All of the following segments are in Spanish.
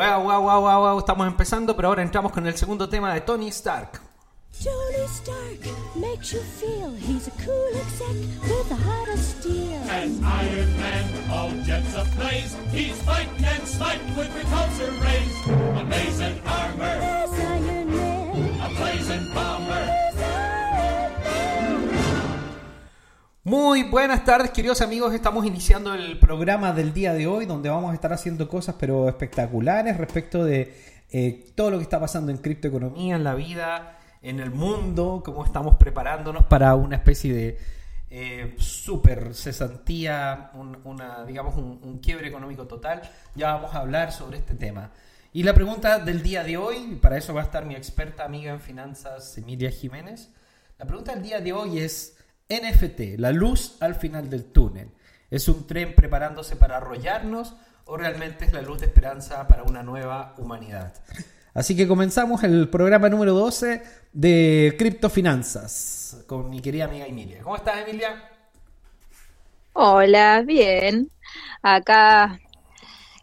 Wow, wow, wow, wow, wow, estamos empezando, pero ahora entramos con el segundo tema de Tony Stark. Tony Stark makes you feel he's a cool exec with a heart of steel. As Iron Man, all jets ablaze, he's fighting and smiting with repulsor rays. Amazing armor. There's Iron Man. A blazing bomber. Muy buenas tardes, queridos amigos. Estamos iniciando el programa del día de hoy, donde vamos a estar haciendo cosas pero espectaculares respecto de eh, todo lo que está pasando en criptoeconomía, en la vida, en el mundo, cómo estamos preparándonos para una especie de eh, super cesantía, una, digamos un, un quiebre económico total. Ya vamos a hablar sobre este tema. Y la pregunta del día de hoy, para eso va a estar mi experta amiga en finanzas, Emilia Jiménez. La pregunta del día de hoy es NFT, la luz al final del túnel. ¿Es un tren preparándose para arrollarnos o realmente es la luz de esperanza para una nueva humanidad? Así que comenzamos el programa número 12 de Criptofinanzas con mi querida amiga Emilia. ¿Cómo estás, Emilia? Hola, bien. Acá,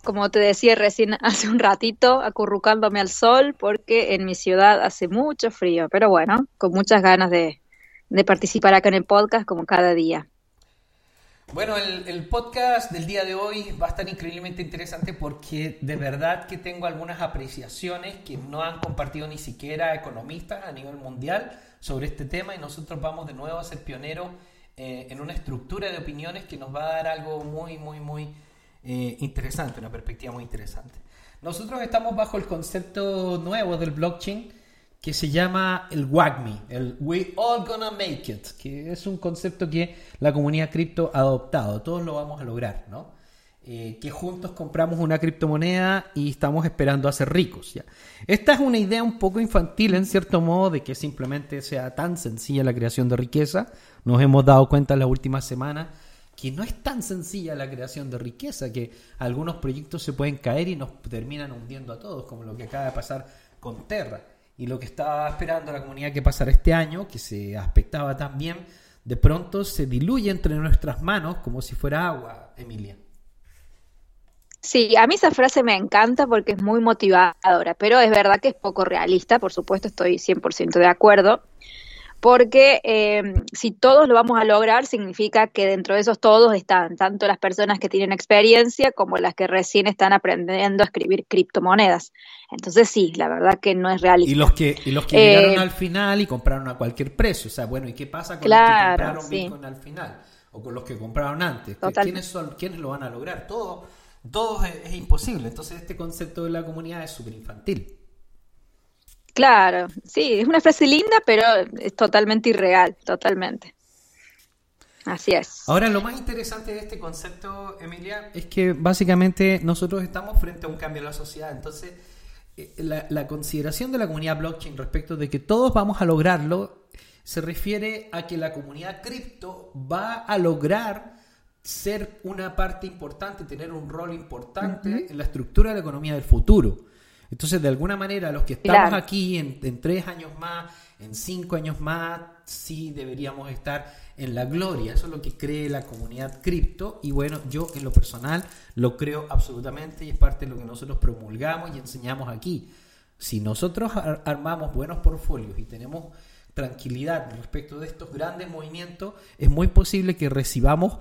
como te decía recién hace un ratito, acurrucándome al sol porque en mi ciudad hace mucho frío, pero bueno, con muchas ganas de, de participar acá en el podcast como cada día. Bueno, el, podcast del día de hoy va a estar increíblemente interesante porque de verdad que tengo algunas apreciaciones que no han compartido ni siquiera economistas a nivel mundial sobre este tema y nosotros vamos de nuevo a ser pioneros eh, en una estructura de opiniones que nos va a dar algo muy, muy, muy eh, interesante, una perspectiva muy interesante. Nosotros estamos bajo el concepto nuevo del blockchain que se llama el WAGMI, el We All Gonna Make It, que es un concepto que la comunidad cripto ha adoptado. Todos lo vamos a lograr, ¿no? Eh, que juntos compramos una criptomoneda y estamos esperando a ser ricos. ¿ya? Esta es una idea un poco infantil, en cierto modo, de que simplemente sea tan sencilla la creación de riqueza. Nos hemos dado cuenta en las últimas semanas que no es tan sencilla la creación de riqueza, que algunos proyectos se pueden caer y nos terminan hundiendo a todos, como lo que acaba de pasar con Terra. Y lo que estaba esperando la comunidad que pasara este año, que se aspectaba tan bien, de pronto se diluye entre nuestras manos como si fuera agua, Emilia. Sí, a mí esa frase me encanta porque es muy motivadora, pero es verdad que es poco realista, por supuesto estoy 100% de acuerdo porque eh, si todos lo vamos a lograr, significa que dentro de esos todos están tanto las personas que tienen experiencia como las que recién están aprendiendo a escribir criptomonedas. Entonces sí, la verdad que no es realista. Y los que, y los que llegaron eh, al final y compraron a cualquier precio. O sea, bueno, ¿y qué pasa con los que compraron Bitcoin al final? O con los que compraron antes. ¿Quiénes, son, ¿Quiénes lo van a lograr? Todo, todo es imposible. Entonces este concepto de la comunidad es súper infantil. Claro, sí, es una frase linda, pero es totalmente irreal, totalmente. Así es. Ahora, lo más interesante de este concepto, Emilia, es que básicamente nosotros estamos frente a un cambio en la sociedad. Entonces, eh, la, la consideración de la comunidad blockchain respecto de que todos vamos a lograrlo se refiere a que la comunidad cripto va a lograr ser una parte importante, tener un rol importante en la estructura de la economía del futuro. Entonces, de alguna manera, los que estamos aquí en, tres años más, en cinco años más, sí deberíamos estar en la gloria. Eso es lo que cree la comunidad cripto. Y bueno, yo en lo personal lo creo absolutamente y es parte de lo que nosotros promulgamos y enseñamos aquí. Si nosotros armamos buenos portfolios y tenemos tranquilidad respecto de estos grandes movimientos, es muy posible que recibamos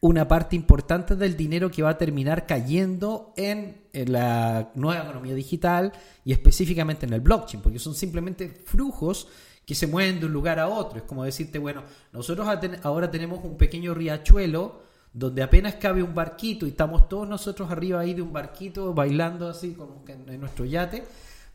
una parte importante del dinero que va a terminar cayendo en, la nueva economía digital y específicamente en el blockchain, porque son simplemente flujos que se mueven de un lugar a otro. Es como decirte, bueno, nosotros ahora tenemos un pequeño riachuelo donde apenas cabe un barquito y estamos todos nosotros arriba ahí de un barquito bailando así como en nuestro yate.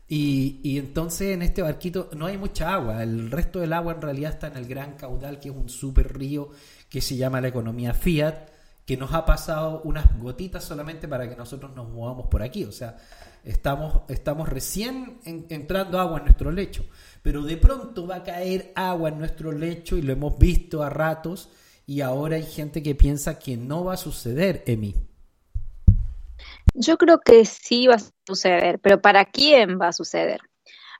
Y, y, entonces en este barquito no hay mucha agua, el resto del agua en realidad está en el gran caudal que es un super río que se llama la economía fiat, que nos ha pasado unas gotitas solamente para que nosotros nos movamos por aquí. O sea, estamos, estamos recién entrando agua en nuestro lecho, pero de pronto va a caer agua en nuestro lecho y lo hemos visto a ratos y ahora hay gente que piensa que no va a suceder, Emi. Yo creo que sí va a suceder, pero ¿para quién va a suceder?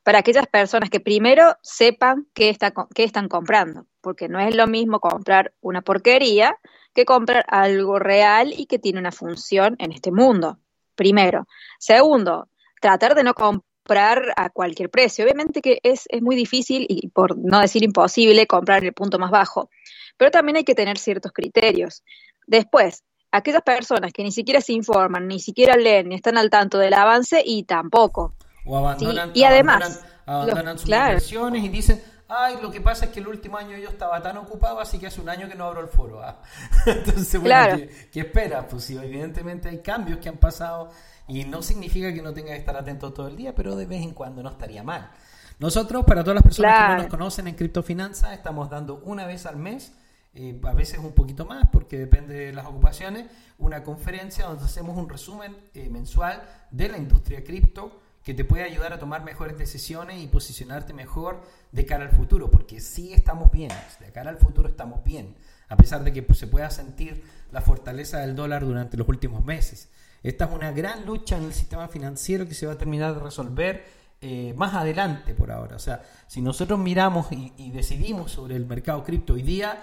Para aquellas personas que primero sepan qué, está, qué están comprando porque no es lo mismo comprar una porquería que comprar algo real y que tiene una función en este mundo. Primero. Segundo, tratar de no comprar a cualquier precio. Obviamente que es, es muy difícil y por no decir imposible comprar en el punto más bajo, pero también hay que tener ciertos criterios. Después, aquellas personas que ni siquiera se informan, ni siquiera leen, ni están al tanto del avance y tampoco. O abandonan, y además, abandonan, sus inversiones y dicen, ay, lo que pasa es que el último año yo estaba tan ocupado, así que hace un año que no abro el foro. ¿ah? Entonces, bueno, ¿qué, esperas? Pues sí, evidentemente hay cambios que han pasado y no significa que no tenga que estar atento todo el día, pero de vez en cuando no estaría mal. Nosotros, para todas las personas que no nos conocen en criptofinanzas, estamos dando una vez al mes eh, a veces un poquito más porque depende de las ocupaciones, una conferencia donde hacemos un resumen eh, mensual de la industria cripto que te puede ayudar a tomar mejores decisiones y posicionarte mejor de cara al futuro, porque sí estamos bien, de cara al futuro estamos bien, a pesar de que pues, se pueda sentir la fortaleza del dólar durante los últimos meses. Esta es una gran lucha en el sistema financiero que se va a terminar de resolver eh, más adelante por ahora. O sea, si nosotros miramos y, decidimos sobre el mercado cripto hoy día,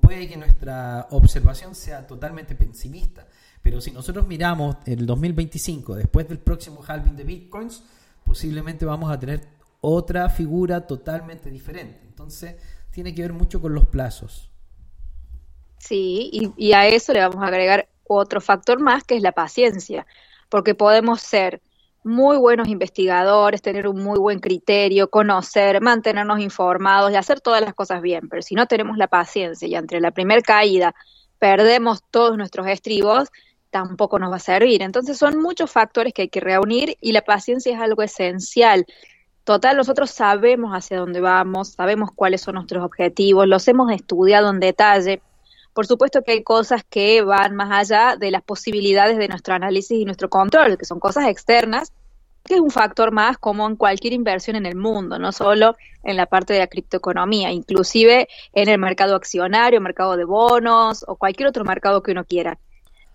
puede que nuestra observación sea totalmente pesimista, pero si nosotros miramos el 2025, después del próximo halving de bitcoins, posiblemente vamos a tener otra figura totalmente diferente. Entonces, tiene que ver mucho con los plazos. Sí, y, y a eso le vamos a agregar otro factor más, que es la paciencia, porque podemos ser muy buenos investigadores, tener un muy buen criterio, conocer, mantenernos informados y hacer todas las cosas bien. Pero si no tenemos la paciencia y entre la primera caída perdemos todos nuestros estribos, tampoco nos va a servir. Entonces son muchos factores que hay que reunir y la paciencia es algo esencial. Total, nosotros sabemos hacia dónde vamos, sabemos cuáles son nuestros objetivos, los hemos estudiado en detalle. Por supuesto que hay cosas que van más allá de las posibilidades de nuestro análisis y nuestro control, que son cosas externas, que es un factor más como en cualquier inversión en el mundo, no solo en la parte de la criptoeconomía, inclusive en el mercado accionario, mercado de bonos o cualquier otro mercado que uno quiera.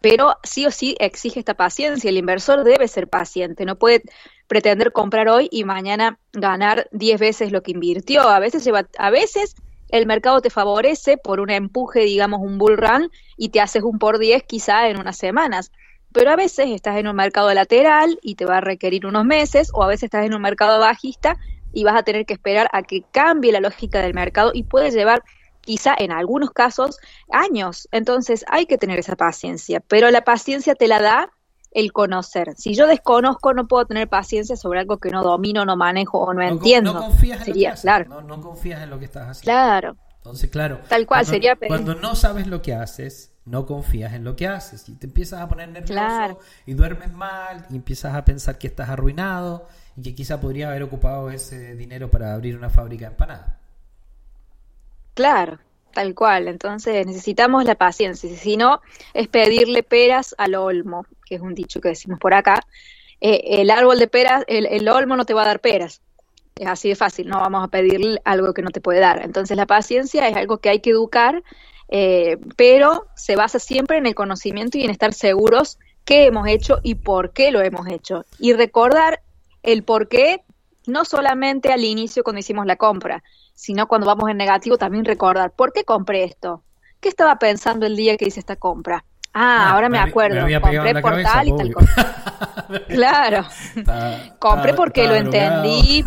Pero sí o sí exige esta paciencia, el inversor debe ser paciente, no puede pretender comprar hoy y mañana ganar 10 veces lo que invirtió. A veces lleva, a veces el mercado te favorece por un empuje, digamos, un bull run, y te haces un por 10 quizá en unas semanas. Pero a veces estás en un mercado lateral y te va a requerir unos meses, o a veces estás en un mercado bajista y vas a tener que esperar a que cambie la lógica del mercado y puede llevar quizá en algunos casos años. Entonces hay que tener esa paciencia, pero la paciencia te la da el conocer. Si yo desconozco, no puedo tener paciencia sobre algo que no domino, no manejo o no, entiendo. No confías en lo que claro. No, confías en lo que estás haciendo. Claro. Entonces, claro. Tal cual cuando, sería. Cuando no sabes lo que haces, no confías en lo que haces y te empiezas a poner nervioso y duermes mal y empiezas a pensar que estás arruinado y que quizá podría haber ocupado ese dinero para abrir una fábrica de empanadas. Claro, Tal cual, entonces necesitamos la paciencia, si no es pedirle peras al olmo, que es un dicho que decimos por acá. Eh, el árbol de peras, el, olmo no te va a dar peras, es así de fácil, no vamos a pedirle algo que no te puede dar. Entonces la paciencia es algo que hay que educar, eh, pero se basa siempre en el conocimiento y en estar seguros qué hemos hecho y por qué lo hemos hecho. Y recordar el por qué, no solamente al inicio cuando hicimos la compra, sino cuando vamos en negativo también recordar, ¿por qué compré esto? ¿Qué estaba pensando el día que hice esta compra? Ah, ah ahora me, acuerdo, compré por tal y tal cosa. claro, compré porque lo entendí.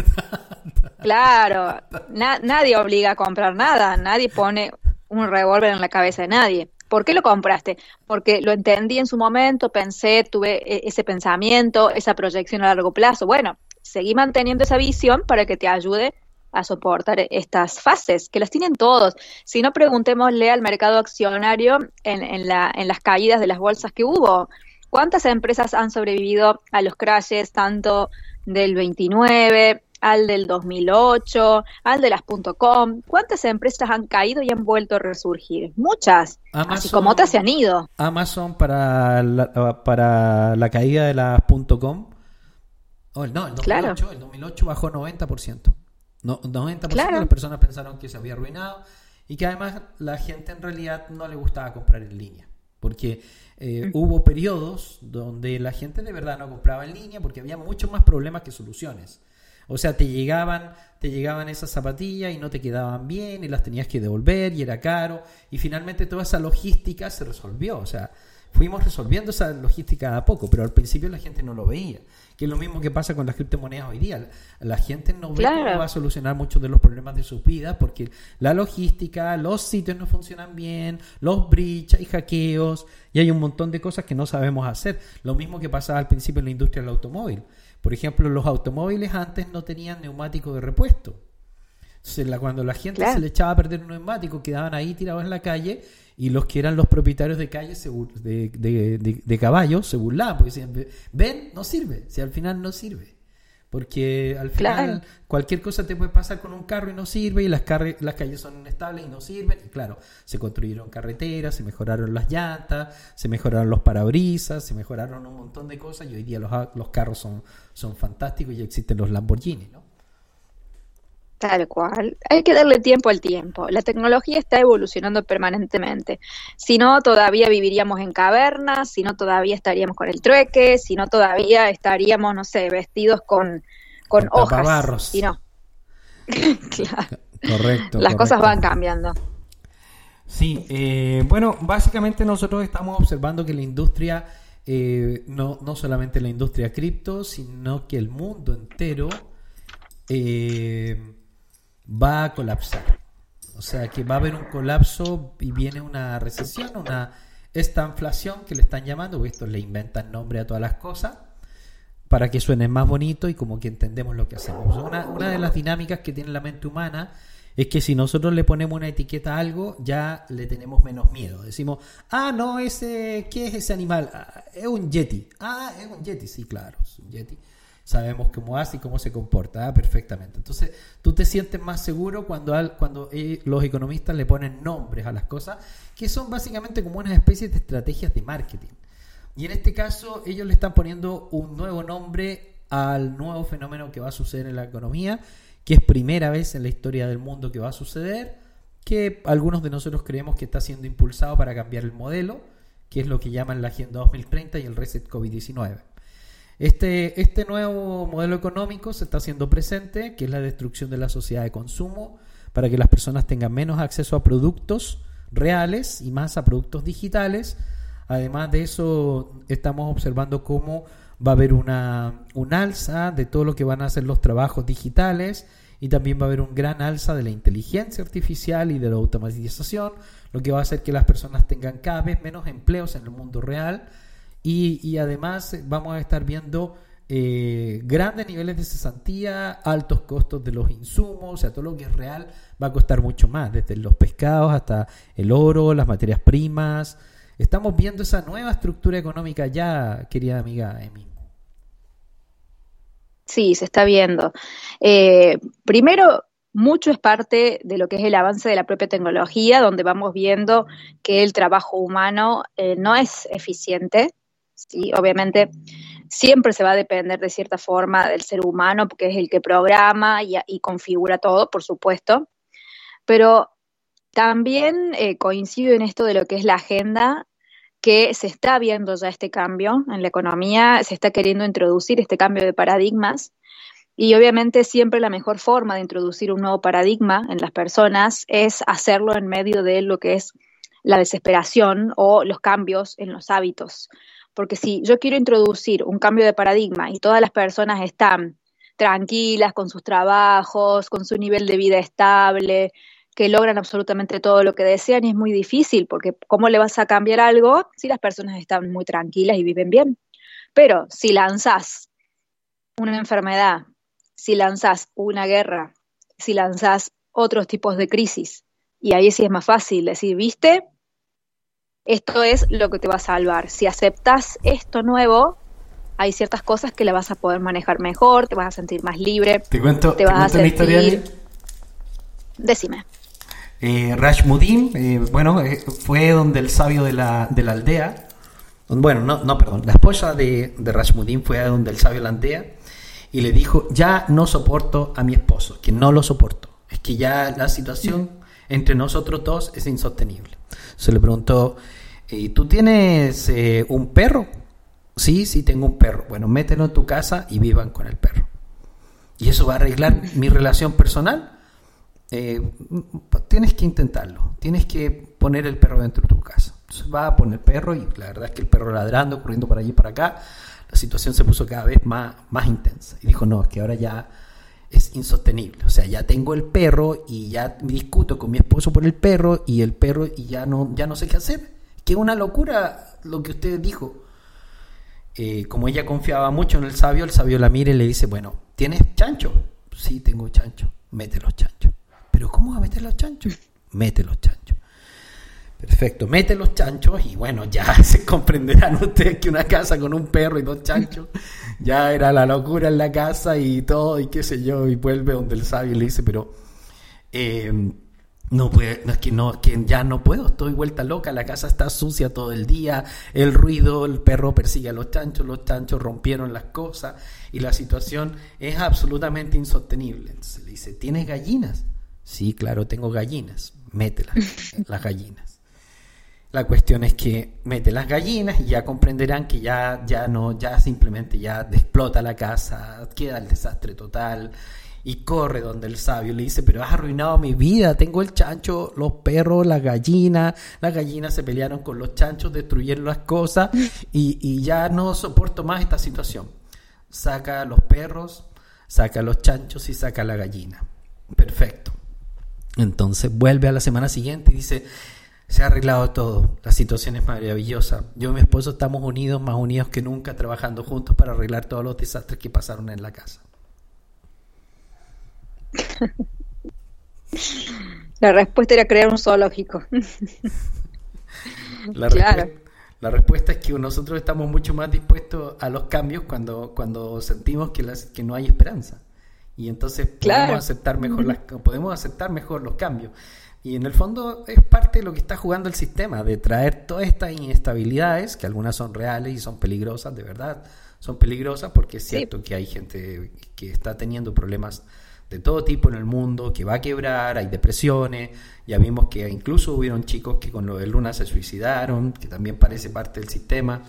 claro, nadie obliga a comprar nada, nadie pone un revólver en la cabeza de nadie. ¿Por qué lo compraste? Porque lo entendí en su momento, pensé, tuve e-, ese pensamiento, esa proyección a largo plazo. Bueno, seguí manteniendo esa visión para que te ayude a soportar estas fases, que las tienen todos. Si no, preguntémosle al mercado accionario en, en, la, en las caídas de las bolsas que hubo. ¿Cuántas empresas han sobrevivido a los crashes tanto del 29, al del 2008, al de las .com? ¿Cuántas empresas han caído y han vuelto a resurgir? Muchas, así como otras se han ido. Amazon para la, para la caída de las .com, oh, no, el 2008, el 2008 bajó 90%. No, 90% de las personas pensaron que se había arruinado y que además la gente en realidad no le gustaba comprar en línea. Porque eh, hubo periodos donde la gente de verdad no compraba en línea porque había muchos más problemas que soluciones. O sea, te llegaban, te llegaban esas zapatillas y no te quedaban bien y las tenías que devolver y era caro. Y finalmente toda esa logística se resolvió. O sea, fuimos resolviendo esa logística a poco, pero al principio la gente no lo veía. Que es lo mismo que pasa con las criptomonedas hoy día. La gente no ve que va a solucionar muchos de los problemas de sus vidas porque la logística, los sitios no funcionan bien, los breaches, hay hackeos y hay un montón de cosas que no sabemos hacer. Lo mismo que pasaba al principio en la industria del automóvil. Por ejemplo, los automóviles antes no tenían neumáticos de repuesto. Entonces, cuando la gente se le echaba a perder un neumático, quedaban ahí tirados en la calle y los que eran los propietarios de calles de, de, de, caballos se burlaban porque decían, ven, no sirve, si al final no sirve. Porque al final cualquier cosa te puede pasar con un carro y no sirve y las, las calles son inestables y no sirven. Y claro, se construyeron carreteras, se mejoraron las llantas, se mejoraron los parabrisas, se mejoraron un montón de cosas y hoy día los, los carros son, son fantásticos y existen los Lamborghini, ¿no? Tal cual. Hay que darle tiempo al tiempo. La tecnología está evolucionando permanentemente. Si no, todavía viviríamos en cavernas, si no, todavía estaríamos con el trueque, si no, todavía estaríamos, no sé, vestidos con, con, hojas. Si no. claro. Correcto. Las cosas van cambiando. Sí, eh, bueno, básicamente nosotros estamos observando que la industria, eh, no, no solamente la industria cripto, sino que el mundo entero eh, va a colapsar. O sea que va a haber un colapso y viene una recesión, una esta inflación que le están llamando, porque le inventan nombre a todas las cosas, para que suene más bonito y como que entendemos lo que hacemos. Una, una de las dinámicas que tiene la mente humana es que si nosotros le ponemos una etiqueta a algo, ya le tenemos menos miedo. Decimos, ah, no, ese, ¿qué es ese animal? Ah, es un yeti. Ah, es un yeti, sí, claro, es un yeti sabemos cómo hace y cómo se comporta ah, perfectamente. Entonces, tú te sientes más seguro cuando, cuando eh, los economistas le ponen nombres a las cosas, que son básicamente como una especie de estrategias de marketing. Y en este caso, ellos le están poniendo un nuevo nombre al nuevo fenómeno que va a suceder en la economía, que es primera vez en la historia del mundo que va a suceder, que algunos de nosotros creemos que está siendo impulsado para cambiar el modelo, que es lo que llaman la Agenda 2030 y el Reset COVID-19. Este, este nuevo modelo económico se está haciendo presente, que es la destrucción de la sociedad de consumo, para que las personas tengan menos acceso a productos reales y más a productos digitales. Además de eso, estamos observando cómo va a haber una, un alza de todo lo que van a ser los trabajos digitales y también va a haber un gran alza de la inteligencia artificial y de la automatización, lo que va a hacer que las personas tengan cada vez menos empleos en el mundo real y, además vamos a estar viendo eh, grandes niveles de cesantía, altos costos de los insumos, o sea, todo lo que es real va a costar mucho más, desde los pescados hasta el oro, las materias primas. Estamos viendo esa nueva estructura económica ya, querida amiga Emi. Sí, se está viendo. Eh, primero, mucho es parte de lo que es el avance de la propia tecnología, donde vamos viendo que el trabajo humano eh, no es eficiente, ¿sí? Obviamente siempre se va a depender de cierta forma del ser humano, porque es el que programa y, configura todo, por supuesto, pero también eh, coincido en esto de lo que es la agenda, que se está viendo ya este cambio en la economía, se está queriendo introducir este cambio de paradigmas. Y obviamente siempre la mejor forma de introducir un nuevo paradigma en las personas es hacerlo en medio de lo que es la desesperación o los cambios en los hábitos. Porque si yo quiero introducir un cambio de paradigma y todas las personas están tranquilas con sus trabajos, con su nivel de vida estable, que logran absolutamente todo lo que desean y es muy difícil porque ¿cómo le vas a cambiar algo si las personas están muy tranquilas y viven bien? Pero si lanzas una enfermedad, si lanzas una guerra, si lanzas otros tipos de crisis, y ahí sí es más fácil decir, viste, esto es lo que te va a salvar. Si aceptas esto nuevo, hay ciertas cosas que le vas a poder manejar mejor, te vas a sentir más libre. Te cuento, te vas a sentir... historia. Decime. Eh, Rashmudin, eh, bueno, eh, fue donde el sabio de la, de la aldea, bueno, no, no, perdón, la esposa de, de Rashmudin fue a donde el sabio de la aldea y le dijo, ya no soporto a mi esposo, que no lo soporto, es que ya la situación entre nosotros dos es insostenible. Se le preguntó, ¿y tú tienes eh, un perro? Sí, sí, tengo un perro. Bueno, mételo en tu casa y vivan con el perro. ¿Y eso va a arreglar mi relación personal? Eh, tienes que intentarlo. Tienes que poner el perro dentro de tu casa. Entonces va a poner perro y la verdad es que el perro ladrando, corriendo para allí y para acá, la situación se puso cada vez más, más intensa. Y dijo, no, es que ahora ya es insostenible. O sea, ya tengo el perro y ya discuto con mi esposo por el perro y el perro y ya no, ya no sé qué hacer. Que una locura lo que usted dijo. Eh, como ella confiaba mucho en el sabio, el sabio la mira y le dice, bueno, ¿tienes chancho? Sí, tengo chancho. Mete los chanchos. ¿Pero cómo va a meter los chanchos? Mete los chanchos. Perfecto, mete los chanchos y bueno, ya se comprenderán ustedes que una casa con un perro y dos chanchos ya era la locura en la casa y todo y qué sé yo, y vuelve donde el sabio le dice, pero eh, no puede, es que no, que ya no puedo, estoy vuelta loca, la casa está sucia todo el día, el ruido, el perro persigue a los chanchos, los chanchos rompieron las cosas y la situación es absolutamente insostenible. Entonces le dice, ¿tienes gallinas? Sí, claro, tengo gallinas, mételas, las gallinas. La cuestión es que mete las gallinas y ya comprenderán que ya, ya no, ya simplemente ya explota la casa, queda el desastre total y corre donde el sabio le dice, pero has arruinado mi vida, tengo el chancho, los perros, las gallinas, las gallinas se pelearon con los chanchos, destruyeron las cosas y, y ya no soporto más esta situación. Saca los perros, saca los chanchos y saca la gallina. Perfecto. Entonces vuelve a la semana siguiente y dice, se ha arreglado todo, la situación es maravillosa. Yo y mi esposo estamos unidos, más unidos que nunca, trabajando juntos para arreglar todos los desastres que pasaron en la casa. La respuesta era crear un zoológico. La, claro. la respuesta es que nosotros estamos mucho más dispuestos a los cambios cuando, cuando sentimos que, las, que no hay esperanza. Y entonces podemos, aceptar mejor las, podemos aceptar mejor los cambios. Y en el fondo es parte de lo que está jugando el sistema, de traer todas estas inestabilidades, que algunas son reales y son peligrosas, de verdad, son peligrosas porque es cierto que hay gente que está teniendo problemas de todo tipo en el mundo, que va a quebrar, hay depresiones, ya vimos que incluso hubieron chicos que con lo de Luna se suicidaron, que también parece parte del sistema.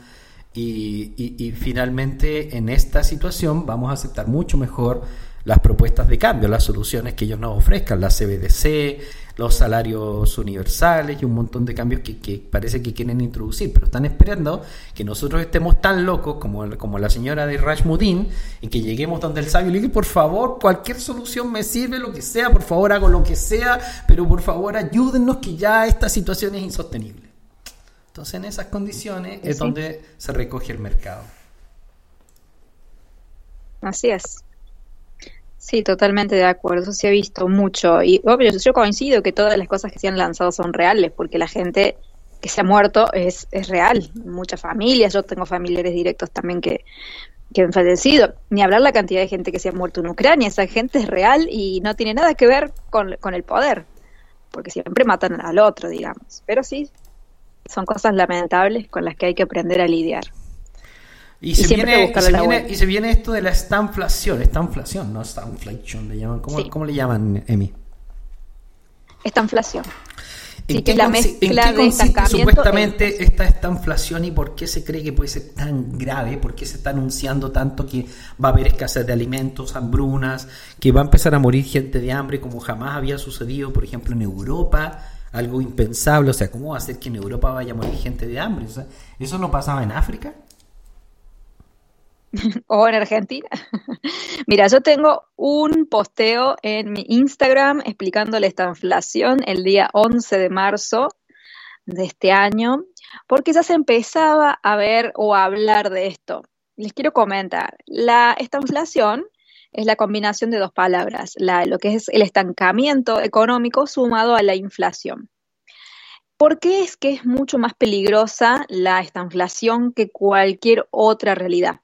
Y, y, y finalmente en esta situación vamos a aceptar mucho mejor las propuestas de cambio, las soluciones que ellos nos ofrezcan, la CBDC, los salarios universales y un montón de cambios que, parece que quieren introducir, pero están esperando que nosotros estemos tan locos como, como la señora de Rashmudin y que lleguemos donde el sabio le dice, por favor, cualquier solución me sirve, lo que sea, por favor hago lo que sea, pero por favor ayúdennos que ya esta situación es insostenible. Entonces en esas condiciones es donde se recoge el mercado. Así es. Sí, totalmente de acuerdo, eso se ha visto mucho. Y obvio, yo coincido que todas las cosas que se han lanzado son reales, porque la gente que se ha muerto es, es real. Muchas familias, yo tengo familiares directos también que, que han fallecido. Ni hablar la cantidad de gente que se ha muerto en Ucrania, esa gente es real y no tiene nada que ver con, con el poder, porque siempre matan al otro, digamos. Pero sí, son cosas lamentables con las que hay que aprender a lidiar. Y, se, viene, y, se viene, esto de la estanflación, estanflación, no estanflation, le llaman, ¿cómo, ¿cómo le llaman, Emi? Estanflación. ¿En qué, la mezcla de supuestamente esta estanflación y por qué se cree que puede ser tan grave? ¿Por qué se está anunciando tanto que va a haber escasez de alimentos, hambrunas, que va a empezar a morir gente de hambre como jamás había sucedido, por ejemplo, en Europa? Algo impensable, o sea, ¿cómo va a ser que en Europa vaya a morir gente de hambre? O sea, ¿Eso no pasaba en África? o en Argentina. Mira, yo tengo un posteo en mi Instagram explicándole esta inflación el día 11 de marzo de este año, porque ya se empezaba a ver o a hablar de esto. Les quiero comentar, la, esta inflación es la combinación de dos palabras, la, lo que es el estancamiento económico sumado a la inflación. ¿Por qué es que es mucho más peligrosa la estanflación que cualquier otra realidad?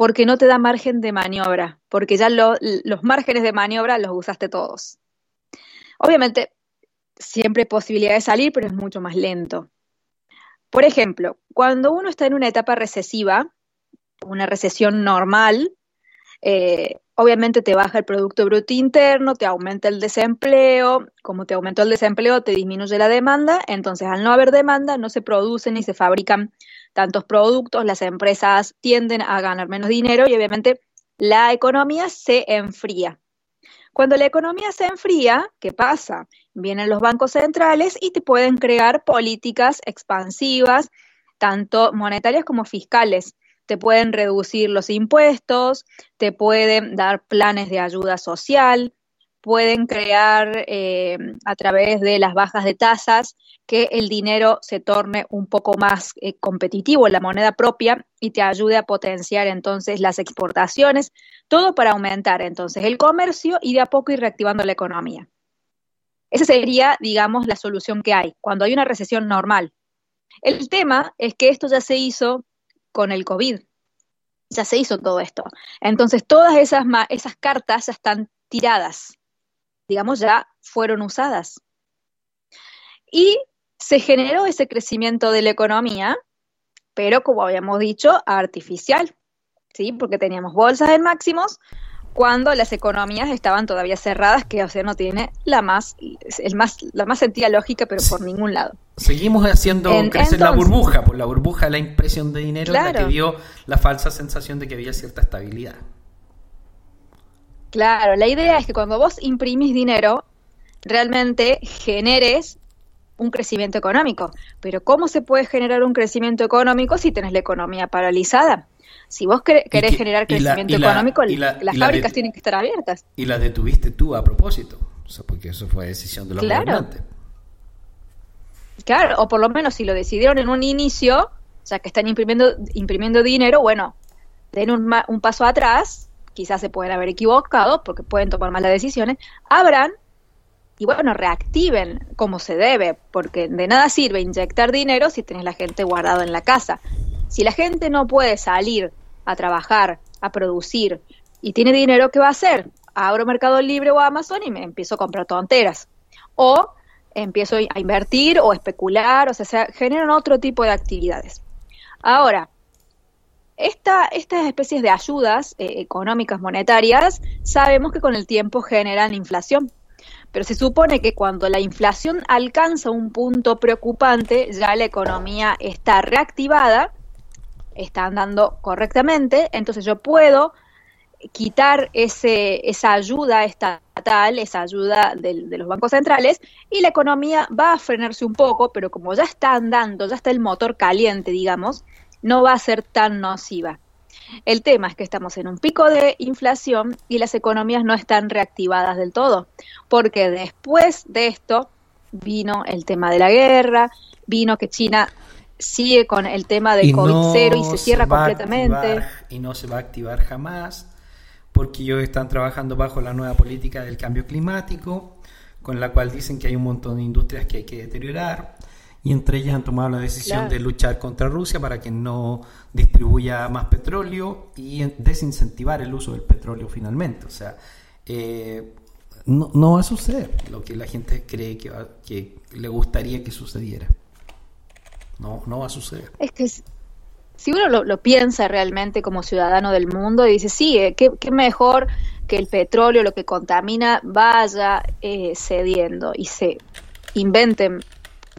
Porque no te da margen de maniobra, porque ya los márgenes de maniobra los usaste todos. Obviamente, siempre hay posibilidad de salir, pero es mucho más lento. Por ejemplo, cuando uno está en una etapa recesiva, una recesión normal, eh, obviamente te baja el Producto Bruto Interno, te aumenta el desempleo, como te aumentó el desempleo, te disminuye la demanda, entonces al no haber demanda no se producen ni se fabrican tantos productos, las empresas tienden a ganar menos dinero y obviamente la economía se enfría. Cuando la economía se enfría, ¿qué pasa? Vienen los bancos centrales y te pueden crear políticas expansivas, tanto monetarias como fiscales. Te pueden reducir los impuestos, te pueden dar planes de ayuda social, pueden crear eh, a través de las bajas de tasas que el dinero se torne un poco más eh, competitivo, la moneda propia, y te ayude a potenciar entonces las exportaciones, todo para aumentar entonces el comercio y de a poco ir reactivando la economía. Esa sería, digamos, la solución que hay cuando hay una recesión normal. El tema es que esto ya se hizo con el COVID. Ya se hizo todo esto. Entonces, todas esas, esas cartas ya están tiradas digamos, ya fueron usadas. Y se generó ese crecimiento de la economía, pero como habíamos dicho, artificial, ¿sí? Porque teníamos bolsas en máximos cuando las economías estaban todavía cerradas, que o sea, no tiene la más, el más, la más sentida lógica, pero por ningún lado. Seguimos haciendo crecer la burbuja, por la burbuja la impresión de dinero la que dio la falsa sensación de que había cierta estabilidad. Claro, la idea es que cuando vos imprimís dinero, realmente generes un crecimiento económico. Pero ¿cómo se puede generar un crecimiento económico si tenés la economía paralizada? Si vos querés generar crecimiento económico, las fábricas tienen que estar abiertas. Y la detuviste tú a propósito, o sea, porque eso fue decisión de los claro. gobernantes. Claro, o por lo menos si lo decidieron en un inicio, ya que están imprimiendo, imprimiendo dinero, bueno, den un, un paso atrás quizás se pueden haber equivocado porque pueden tomar malas decisiones, abran y bueno, reactiven como se debe, porque de nada sirve inyectar dinero si tienes la gente guardado en la casa. Si la gente no puede salir a trabajar, a producir y tiene dinero, ¿qué va a hacer? Abro Mercado Libre o Amazon y me empiezo a comprar tonteras. O empiezo a invertir o especular, o sea, se generan otro tipo de actividades. Ahora, esta, estas especies de ayudas eh, económicas monetarias sabemos que con el tiempo generan inflación. Pero se supone que cuando la inflación alcanza un punto preocupante, ya la economía está reactivada, está andando correctamente, entonces yo puedo quitar ese, esa ayuda estatal, esa ayuda de, de los bancos centrales, y la economía va a frenarse un poco, pero como ya está andando, ya está el motor caliente, digamos, no va a ser tan nociva. El tema es que estamos en un pico de inflación y las economías no están reactivadas del todo, porque después de esto vino el tema de la guerra, vino que China sigue con el tema de COVID-0 y se cierra completamente. y no se va a activar jamás, porque ellos están trabajando bajo la nueva política del cambio climático, con la cual dicen que hay un montón de industrias que hay que deteriorar y entre ellas han tomado la decisión de luchar contra Rusia para que no distribuya más petróleo y desincentivar el uso del petróleo finalmente. O sea, eh, no, no, va a suceder lo que la gente cree que, que le gustaría que sucediera. No, no va a suceder. Es que si uno lo, piensa realmente como ciudadano del mundo y dice, sí, eh, qué, mejor que el petróleo, lo que contamina, vaya eh, cediendo y se inventen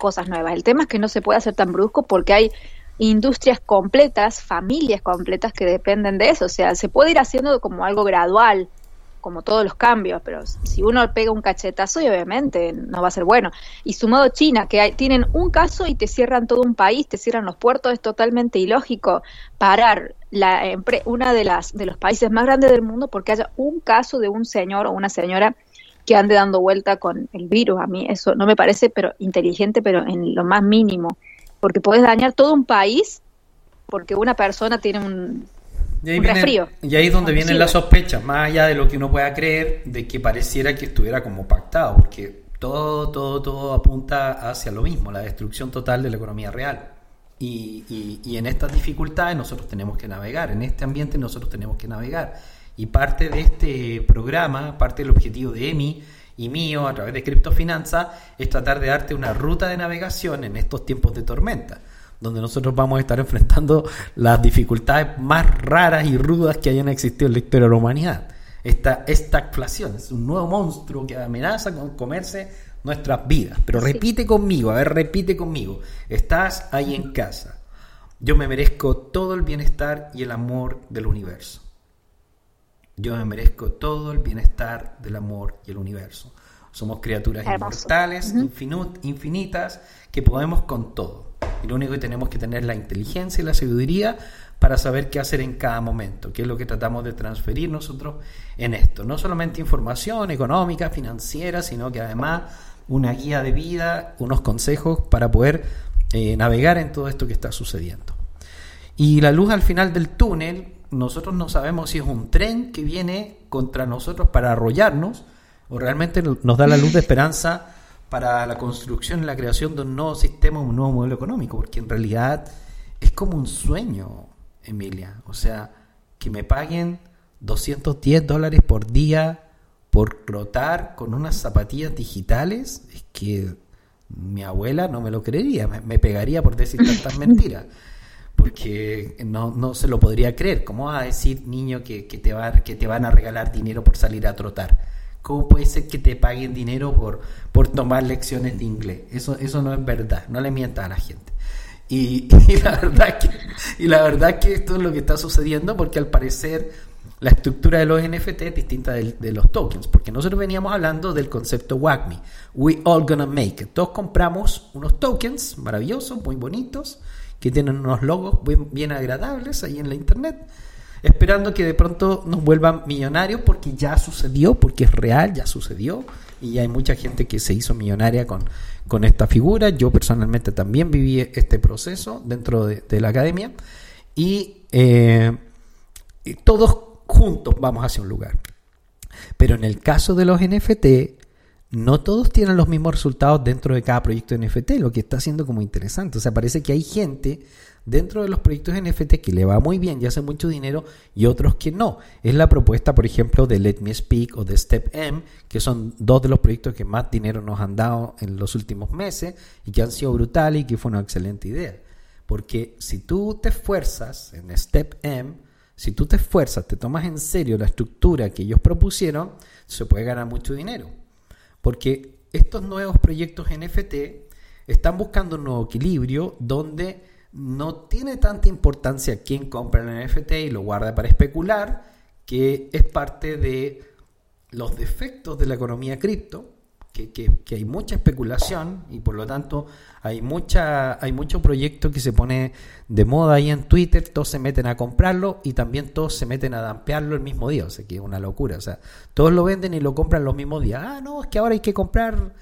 cosas nuevas. El tema es que no se puede hacer tan brusco porque hay industrias completas, familias completas que dependen de eso. O sea, se puede ir haciendo como algo gradual, como todos los cambios, pero si uno pega un cachetazo y obviamente no va a ser bueno. Y sumado China, que hay, tienen un caso y te cierran todo un país, te cierran los puertos, es totalmente ilógico parar la una de las de los países más grandes del mundo porque haya un caso de un señor o una señora que ande dando vuelta con el virus. A mí eso no me parece pero inteligente, pero en lo más mínimo, porque puedes dañar todo un país porque una persona tiene un, y ahí, y ahí es donde vienen las sospechas, más allá de lo que uno pueda creer, de que pareciera que estuviera como pactado, porque todo, todo, todo apunta hacia lo mismo, la destrucción total de la economía real. Y, y, y en estas dificultades nosotros tenemos que navegar, en este ambiente nosotros tenemos que navegar. Y parte de este programa, parte del objetivo de EMI y mío a través de Criptofinanza, es tratar de darte una ruta de navegación en estos tiempos de tormenta, donde nosotros vamos a estar enfrentando las dificultades más raras y rudas que hayan existido en la historia de la humanidad. Esta estagflación es un nuevo monstruo que amenaza con comerse nuestras vidas. Pero repite conmigo, a ver, repite conmigo. Estás ahí en casa. Yo me merezco todo el bienestar y el amor del universo. Yo me merezco todo el bienestar del amor y el universo. Somos criaturas inmortales, infinitas, que podemos con todo. Y lo único que tenemos que tener es la inteligencia y la sabiduría para saber qué hacer en cada momento, que es lo que tratamos de transferir nosotros en esto. No solamente información económica, financiera, sino que además una guía de vida, unos consejos para poder eh, navegar en todo esto que está sucediendo. Y la luz al final del túnel, nosotros no sabemos si es un tren que viene contra nosotros para arrollarnos o realmente nos da la luz de esperanza para la construcción y la creación de un nuevo sistema, un nuevo modelo económico, porque en realidad es como un sueño, Emilia. O sea, que me paguen 210 dólares por día por rotar con unas zapatillas digitales, es que mi abuela no me lo creería, me, pegaría por decir tantas mentiras. Porque no, no, se lo podría creer. ¿Cómo vas a decir, niño, que, que, te va, que te van a regalar dinero por salir a trotar? ¿Cómo puede ser que te paguen dinero por, por tomar lecciones de inglés? Eso, eso no es verdad, no le mientas a la gente. Y, la verdad que, y la verdad que esto es lo que está sucediendo porque al parecer la estructura de los NFT es distinta de, los tokens, porque nosotros veníamos hablando del concepto WAGMI, We All Gonna Make. Todos compramos unos tokens maravillosos, muy bonitos, que tienen unos logos bien, agradables ahí en la internet esperando que de pronto nos vuelvan millonarios porque ya sucedió, porque es real, ya sucedió y hay mucha gente que se hizo millonaria con, con esta figura. Yo personalmente también viví este proceso dentro de, la academia eh, y todos juntos vamos hacia un lugar. Pero en el caso de los NFT, no todos tienen los mismos resultados dentro de cada proyecto NFT, lo que está haciendo como interesante. O sea, parece que hay gente dentro de los proyectos NFT que le va muy bien y hace mucho dinero y otros que no. Es la propuesta, por ejemplo, de Let Me Speak o de Step M, que son dos de los proyectos que más dinero nos han dado en los últimos meses y que han sido brutales y que fue una excelente idea. Porque si tú te esfuerzas en Step M, si tú te esfuerzas, te tomas en serio la estructura que ellos propusieron, se puede ganar mucho dinero. Porque estos nuevos proyectos NFT están buscando un nuevo equilibrio donde no tiene tanta importancia quién compra el NFT y lo guarda para especular, que es parte de los defectos de la economía cripto, que, hay mucha especulación y por lo tanto hay mucha hay mucho proyecto que se pone de moda ahí en Twitter, todos se meten a comprarlo y también todos se meten a dampearlo el mismo día, o sea que es una locura, o sea, todos lo venden y lo compran los mismos días. Ah, no, es que ahora hay que comprar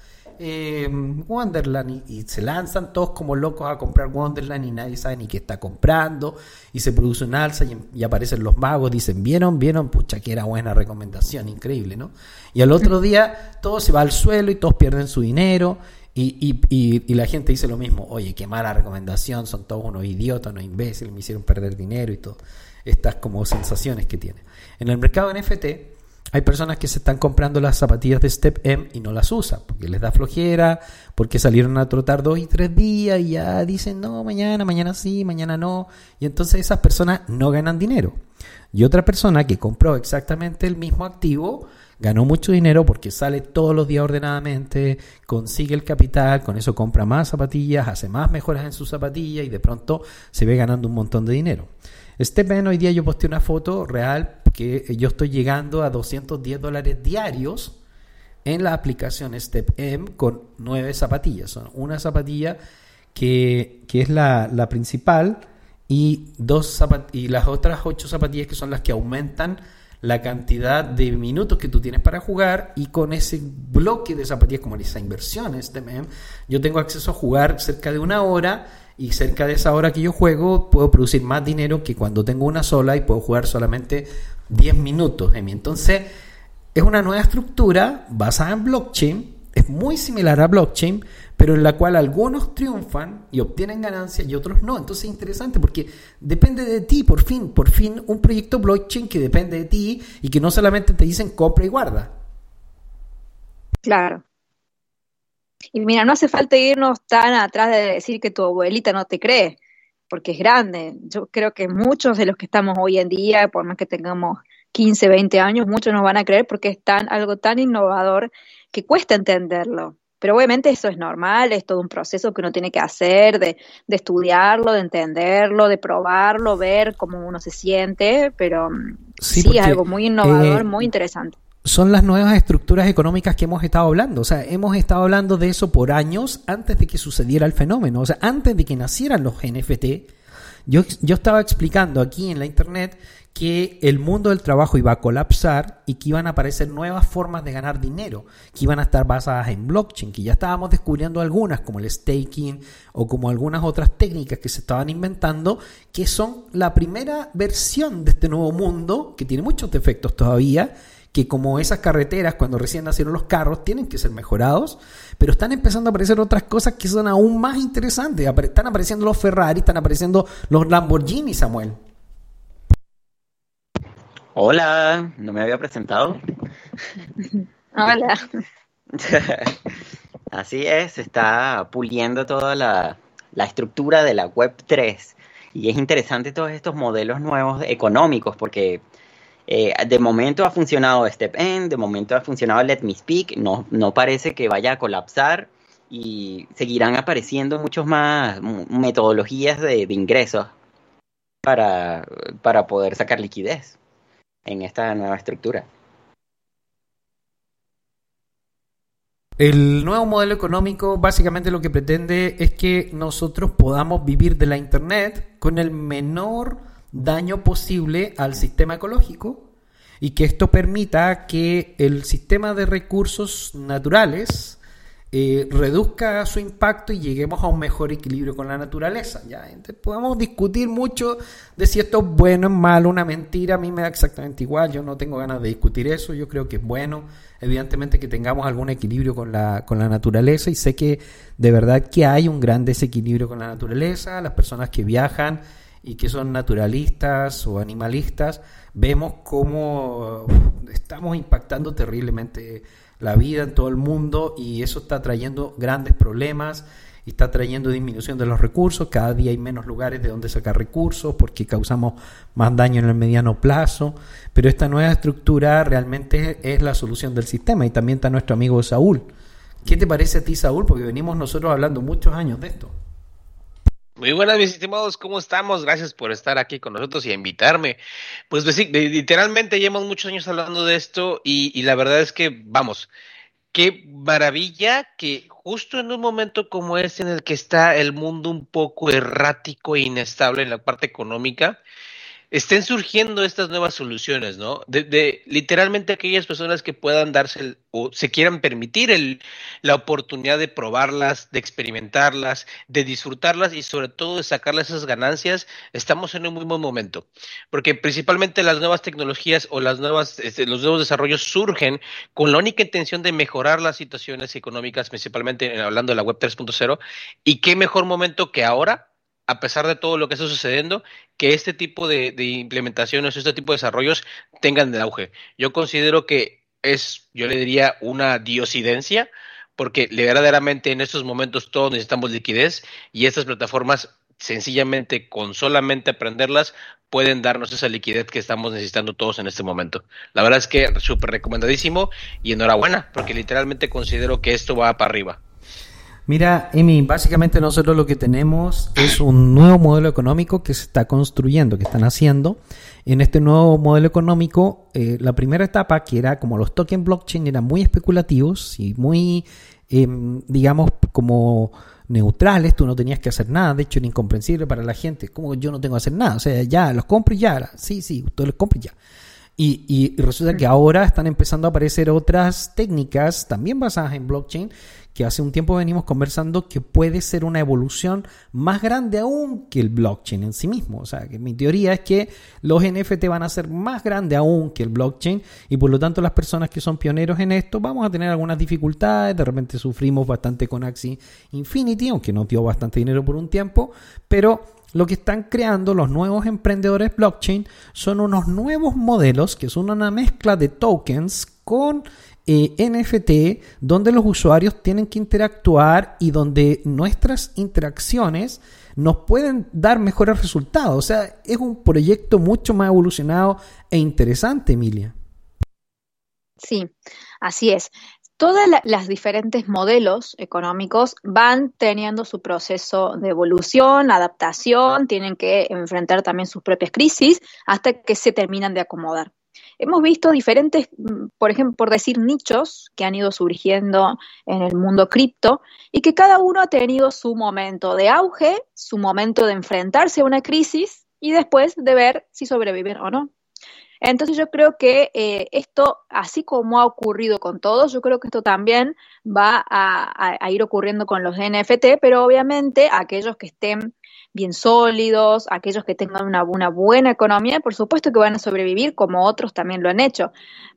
eh, Wonderland y, se lanzan todos como locos a comprar Wonderland y nadie sabe ni qué está comprando y se produce un alza y, aparecen los magos, dicen, vieron, vieron, pucha que era buena recomendación, increíble, ¿no? Y al otro día todo se va al suelo y todos pierden su dinero y, y, la gente dice lo mismo, oye, qué mala recomendación, son todos unos idiotas, unos imbéciles, me hicieron perder dinero y todo. Estas como sensaciones que tiene. En el mercado NFT hay personas que se están comprando las zapatillas de Step M y no las usan porque les da flojera, porque salieron a trotar dos y tres días y ya dicen no, mañana, mañana sí, mañana no. Y entonces esas personas no ganan dinero. Y otra persona que compró exactamente el mismo activo ganó mucho dinero porque sale todos los días ordenadamente, consigue el capital, con eso compra más zapatillas, hace más mejoras en sus zapatillas y de pronto se ve ganando un montón de dinero. Step M hoy día yo posté una foto real que yo estoy llegando a 210 dólares diarios en la aplicación Step M con nueve zapatillas. Son una zapatilla que, es la, principal y, dos y las otras ocho zapatillas que son las que aumentan la cantidad de minutos que tú tienes para jugar y con ese bloque de zapatillas como esa inversión Step M, yo tengo acceso a jugar cerca de una hora y cerca de esa hora que yo juego puedo producir más dinero que cuando tengo una sola y puedo jugar solamente 10 minutos, Emi. Entonces, es una nueva estructura basada en blockchain, es muy similar a blockchain, pero en la cual algunos triunfan y obtienen ganancias y otros no. Entonces es interesante porque depende de ti, por fin, por fin, un proyecto blockchain que depende de ti y que no solamente te dicen compra y guarda. Claro. Y mira, no hace falta irnos tan atrás de decir que tu abuelita no te cree porque es grande. Yo creo que muchos de los que estamos hoy en día, por más que tengamos 15, 20 años, muchos nos van a creer porque es tan, algo tan innovador que cuesta entenderlo. Pero obviamente eso es normal, es todo un proceso que uno tiene que hacer, de, de estudiarlo, de entenderlo, de probarlo, ver cómo uno se siente, pero mm, sí, es algo muy innovador, eh, muy interesante son las nuevas estructuras económicas que hemos estado hablando. O sea, hemos estado hablando de eso por años antes de que sucediera el fenómeno. O sea, antes de que nacieran los NFT, yo, yo estaba explicando aquí en la internet que el mundo del trabajo iba a colapsar y que iban a aparecer nuevas formas de ganar dinero, que iban a estar basadas en blockchain, que ya estábamos descubriendo algunas, como el staking o como algunas otras técnicas que se estaban inventando, que son la primera versión de este nuevo mundo, que tiene muchos defectos todavía, que como esas carreteras cuando recién nacieron los carros tienen que ser mejorados, pero están empezando a aparecer otras cosas que son aún más interesantes. Están apareciendo los Ferrari, están apareciendo los Lamborghini, Samuel. Hola, no me había presentado. Hola. Así es, se está puliendo toda la, la estructura de la Web 3 y es interesante todos estos modelos nuevos económicos porque eh, de momento ha funcionado Step End, de momento ha funcionado Let Me Speak, no, no parece que vaya a colapsar y seguirán apareciendo muchas más metodologías de, ingresos para, para poder sacar liquidez en esta nueva estructura. El nuevo modelo económico básicamente lo que pretende es que nosotros podamos vivir de la Internet con el menor daño posible al sistema ecológico y que esto permita que el sistema de recursos naturales eh, reduzca su impacto y lleguemos a un mejor equilibrio con la naturaleza. ¿ya? podemos discutir mucho de si esto es bueno, es malo, una mentira. A mí me da exactamente igual. Yo no tengo ganas de discutir eso. Yo creo que es bueno, evidentemente, que tengamos algún equilibrio con la, con la naturaleza. Y sé que de verdad que hay un gran desequilibrio con la naturaleza. Las personas que viajan y que son naturalistas o animalistas, vemos cómo estamos impactando terriblemente la vida en todo el mundo y eso está trayendo grandes problemas y está trayendo disminución de los recursos, cada día hay menos lugares de donde sacar recursos porque causamos más daño en el mediano plazo, pero esta nueva estructura realmente es la solución del sistema y también está nuestro amigo Saúl. ¿Qué te parece a ti, Saúl? Porque venimos nosotros hablando muchos años de esto. Muy buenas, mis estimados, ¿cómo estamos? Gracias por estar aquí con nosotros y invitarme. Pues, pues literalmente llevamos muchos años hablando de esto y, y la verdad es que, vamos, qué maravilla que justo en un momento como este en el que está el mundo un poco errático e inestable en la parte económica, estén surgiendo estas nuevas soluciones, ¿no? De, literalmente aquellas personas que puedan darse o se quieran permitir el, la oportunidad de probarlas, de experimentarlas, de disfrutarlas y sobre todo de sacarles esas ganancias, estamos en un muy buen momento. Porque principalmente las nuevas tecnologías o las nuevas, este, los nuevos desarrollos surgen con la única intención de mejorar las situaciones económicas, principalmente hablando de la web 3.0. Y qué mejor momento que ahora a pesar de todo lo que está sucediendo, que este tipo de, implementaciones, este tipo de desarrollos tengan el auge. Yo considero que es, yo le diría, una diosidencia, porque verdaderamente en estos momentos todos necesitamos liquidez y estas plataformas sencillamente con solamente aprenderlas pueden darnos esa liquidez que estamos necesitando todos en este momento. La verdad es que súper recomendadísimo y enhorabuena, porque literalmente considero que esto va para arriba. Mira, Emi, básicamente nosotros lo que tenemos es un nuevo modelo económico que se está construyendo, que están haciendo. En este nuevo modelo económico, eh, la primera etapa, que era como los tokens blockchain, eran muy especulativos y muy, em, digamos, como neutrales, tú no tenías que hacer nada, de hecho era incomprensible para la gente, como yo no tengo que hacer nada, o sea, ya los compro y ya, sí, sí, tú los compro y ya. Y, y, resulta que ahora están empezando a aparecer otras técnicas también basadas en blockchain que hace un tiempo venimos conversando que puede ser una evolución más grande aún que el blockchain en sí mismo. O sea, que mi teoría es que los NFT van a ser más grandes aún que el blockchain y por lo tanto las personas que son pioneros en esto vamos a tener algunas dificultades, de repente sufrimos bastante con Axie Infinity, aunque nos dio bastante dinero por un tiempo, pero lo que están creando los nuevos emprendedores blockchain son unos nuevos modelos que son una mezcla de tokens con eh, NFT donde los usuarios tienen que interactuar y donde nuestras interacciones nos pueden dar mejores resultados. O sea, es un proyecto mucho más evolucionado e interesante, Emilia. Sí, así es. todas las diferentes modelos económicos van teniendo su proceso de evolución, adaptación, tienen que enfrentar también sus propias crisis hasta que se terminan de acomodar. Hemos visto diferentes, mm, por ejemplo, por decir nichos que han ido surgiendo en el mundo cripto y que cada uno ha tenido su momento de auge, su momento de enfrentarse a una crisis y después de ver si sobreviven o no. Entonces yo creo que eh, esto, así como ha ocurrido con todos, yo creo que esto también va a, ir ocurriendo con los NFT, pero obviamente aquellos que estén bien sólidos, aquellos que tengan una, buena economía, por supuesto que van a sobrevivir, como otros también lo han hecho.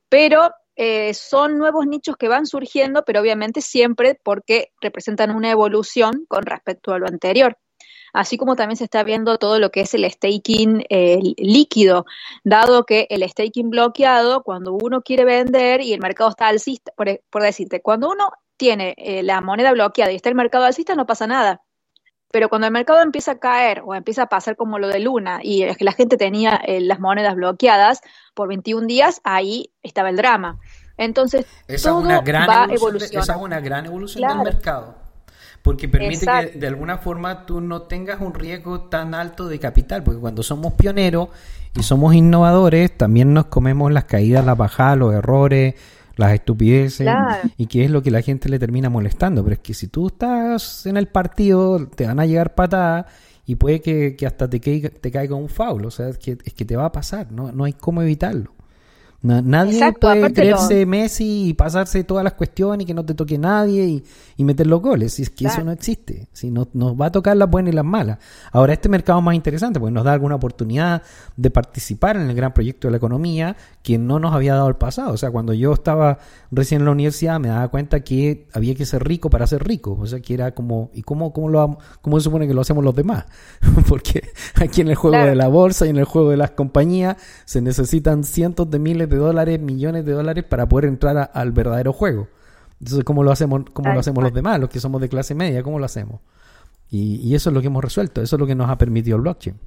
Pero eh, son nuevos nichos que van surgiendo, pero obviamente siempre porque representan una evolución con respecto a lo anterior así como también se está viendo todo lo que es el staking eh, líquido, dado que el staking bloqueado, cuando uno quiere vender y el mercado está alcista, por, decirte, cuando uno tiene eh, la moneda bloqueada y está el mercado alcista, no pasa nada. Pero cuando el mercado empieza a caer o empieza a pasar como lo de Luna y es que la gente tenía eh, las monedas bloqueadas por 21 días, ahí estaba el drama. Entonces, todo va a evolucionar. Esa es una gran evolución del mercado porque permite que de alguna forma tú no tengas un riesgo tan alto de capital, porque cuando somos pioneros y somos innovadores, también nos comemos las caídas, las bajadas, los errores, las estupideces, y que es lo que la gente le termina molestando. Pero es que si tú estás en el partido, te van a llegar patadas y puede que, hasta te caiga, te caiga un foul, o sea, es que, es que te va a pasar, no, no hay cómo evitarlo nadie puede creerse Messi y pasarse todas las cuestiones y que no te toque nadie y, meter los goles. Si es que eso no existe. Si no, nos va a tocar las buenas y las malas. Ahora, este mercado es más interesante porque nos da alguna oportunidad de participar en el gran proyecto de la economía que no nos había dado el pasado. O sea, cuando yo estaba recién en la universidad me daba cuenta que había que ser rico para ser rico. O sea, que era como, ¿y cómo, cómo, lo, cómo se supone que lo hacemos los demás? porque aquí en el juego de la bolsa y en el juego de las compañías se necesitan cientos de miles de de dólares, millones de dólares para poder entrar al verdadero juego. Entonces, ¿cómo lo hacemos, cómo lo hacemos los demás, los que somos de clase media? ¿Cómo lo hacemos? Y, eso es lo que hemos resuelto, eso es lo que nos ha permitido el blockchain.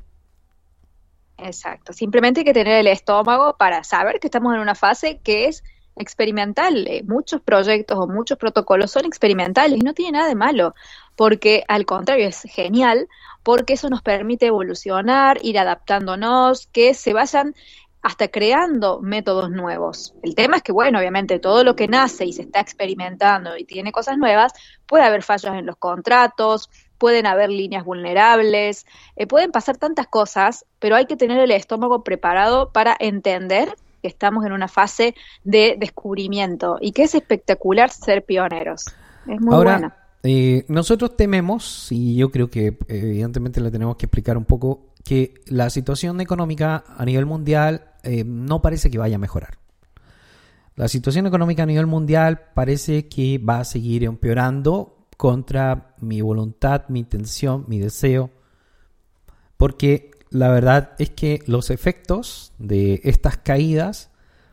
Exacto, simplemente hay que tener el estómago para saber que estamos en una fase que es experimental. Eh, muchos proyectos o muchos protocolos son experimentales y no tiene nada de malo, porque al contrario es genial, porque eso nos permite evolucionar, ir adaptándonos, que se vayan hasta creando métodos nuevos. El tema es que, bueno, obviamente todo lo que nace y se está experimentando y tiene cosas nuevas, puede haber fallos en los contratos, pueden haber líneas vulnerables, eh, pueden pasar tantas cosas, pero hay que tener el estómago preparado para entender que estamos en una fase de descubrimiento y que es espectacular ser pioneros. Es muy Ahora, eh, nosotros tememos, y yo creo que evidentemente le tenemos que explicar un poco, que la situación económica a nivel mundial eh, no parece que vaya a mejorar. La situación económica a nivel mundial parece que va a seguir empeorando contra mi voluntad, mi intención, mi deseo, porque la verdad es que los efectos de estas caídas,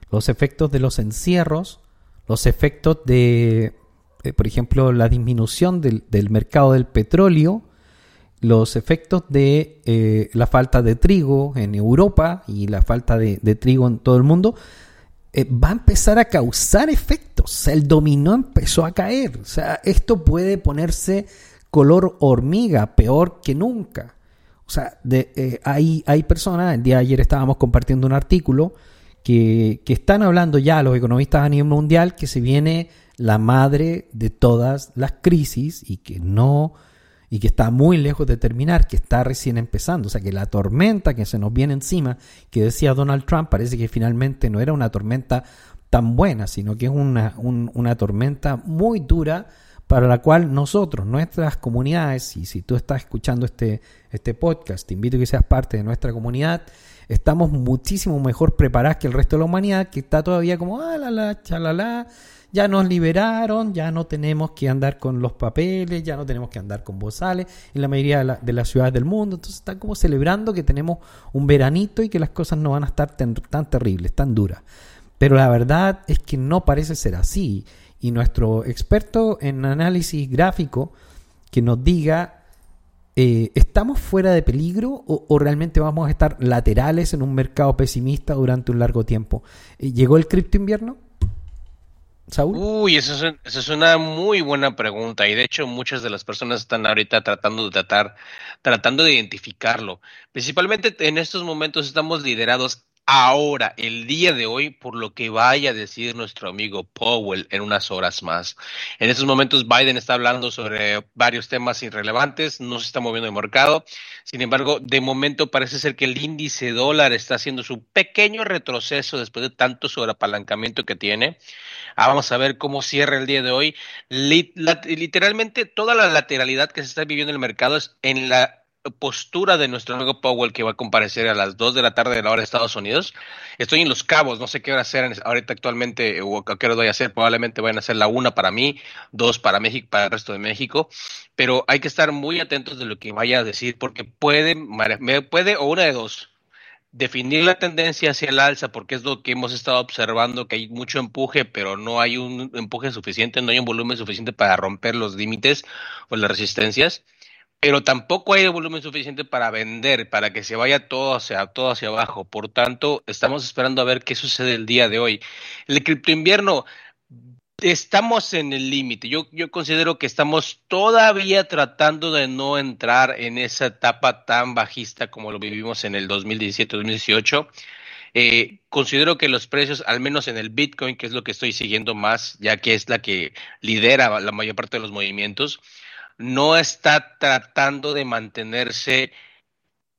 los efectos de los encierros, los efectos de, eh, por ejemplo, la disminución del, del mercado del petróleo, los efectos de eh, la falta de trigo en Europa y la falta de, trigo en todo el mundo eh, va a empezar a causar efectos. el dominó empezó a caer. O sea, esto puede ponerse color hormiga, peor que nunca. O sea, de, eh, hay, hay personas, el día de ayer estábamos compartiendo un artículo que, que están hablando ya los economistas a nivel mundial que se viene la madre de todas las crisis y que no y que está muy lejos de terminar, que está recién empezando. O sea que la tormenta que se nos viene encima, que decía Donald Trump, parece que finalmente no era una tormenta tan buena, sino que es una, una tormenta muy dura para la cual nosotros, nuestras comunidades, y si tú estás escuchando este, este podcast, te invito a que seas parte de nuestra comunidad, estamos muchísimo mejor preparados que el resto de la humanidad, que está todavía como, ah, la, la, chalala, ya nos liberaron, ya no tenemos que andar con los papeles, ya no tenemos que andar con bozales en la mayoría de, las ciudades del mundo. Entonces están como celebrando que tenemos un veranito y que las cosas no van a estar tan, terribles, tan duras. Pero la verdad es que no parece ser así. Y nuestro experto en análisis gráfico que nos diga, eh, ¿estamos fuera de peligro o, realmente vamos a estar laterales en un mercado pesimista durante un largo tiempo? Eh, ¿Llegó el cripto invierno? Uy, esa es, es, una muy buena pregunta y de hecho muchas de las personas están ahorita tratando de tratar, tratando de identificarlo. Principalmente en estos momentos estamos liderados ahora, el día de hoy, por lo que vaya a decir nuestro amigo Powell en unas horas más. En estos momentos Biden está hablando sobre varios temas irrelevantes, no se está moviendo el mercado. Sin embargo, de momento parece ser que el índice dólar está haciendo su pequeño retroceso después de tanto sobreapalancamiento que tiene. Ah, vamos a ver cómo cierra el día de hoy. literalmente toda la lateralidad que se está viviendo en el mercado es en la postura de nuestro amigo Powell que va a comparecer a las 2 de la tarde de la hora de Estados Unidos. Estoy en Los Cabos, no sé qué hora hacer ahorita actualmente o qué hora voy a hacer. Probablemente vayan a ser la una para mí, dos para México, para el resto de México. Pero hay que estar muy atentos de lo que vaya a decir porque puede, puede o una de dos definir la tendencia hacia el alza, porque es lo que hemos estado observando, que hay mucho empuje, pero no hay un empuje suficiente, no hay un volumen suficiente para romper los límites o las resistencias pero tampoco hay volumen suficiente para vender, para que se vaya todo hacia, todo hacia abajo. Por tanto, estamos esperando a ver qué sucede el día de hoy. El cripto invierno, estamos en el límite. Yo, yo considero que estamos todavía tratando de no entrar en esa etapa tan bajista como lo vivimos en el 2017-2018. Eh, considero que los precios, al menos en el Bitcoin, que es lo que estoy siguiendo más, ya que es la que lidera la mayor parte de los movimientos, no está tratando de mantenerse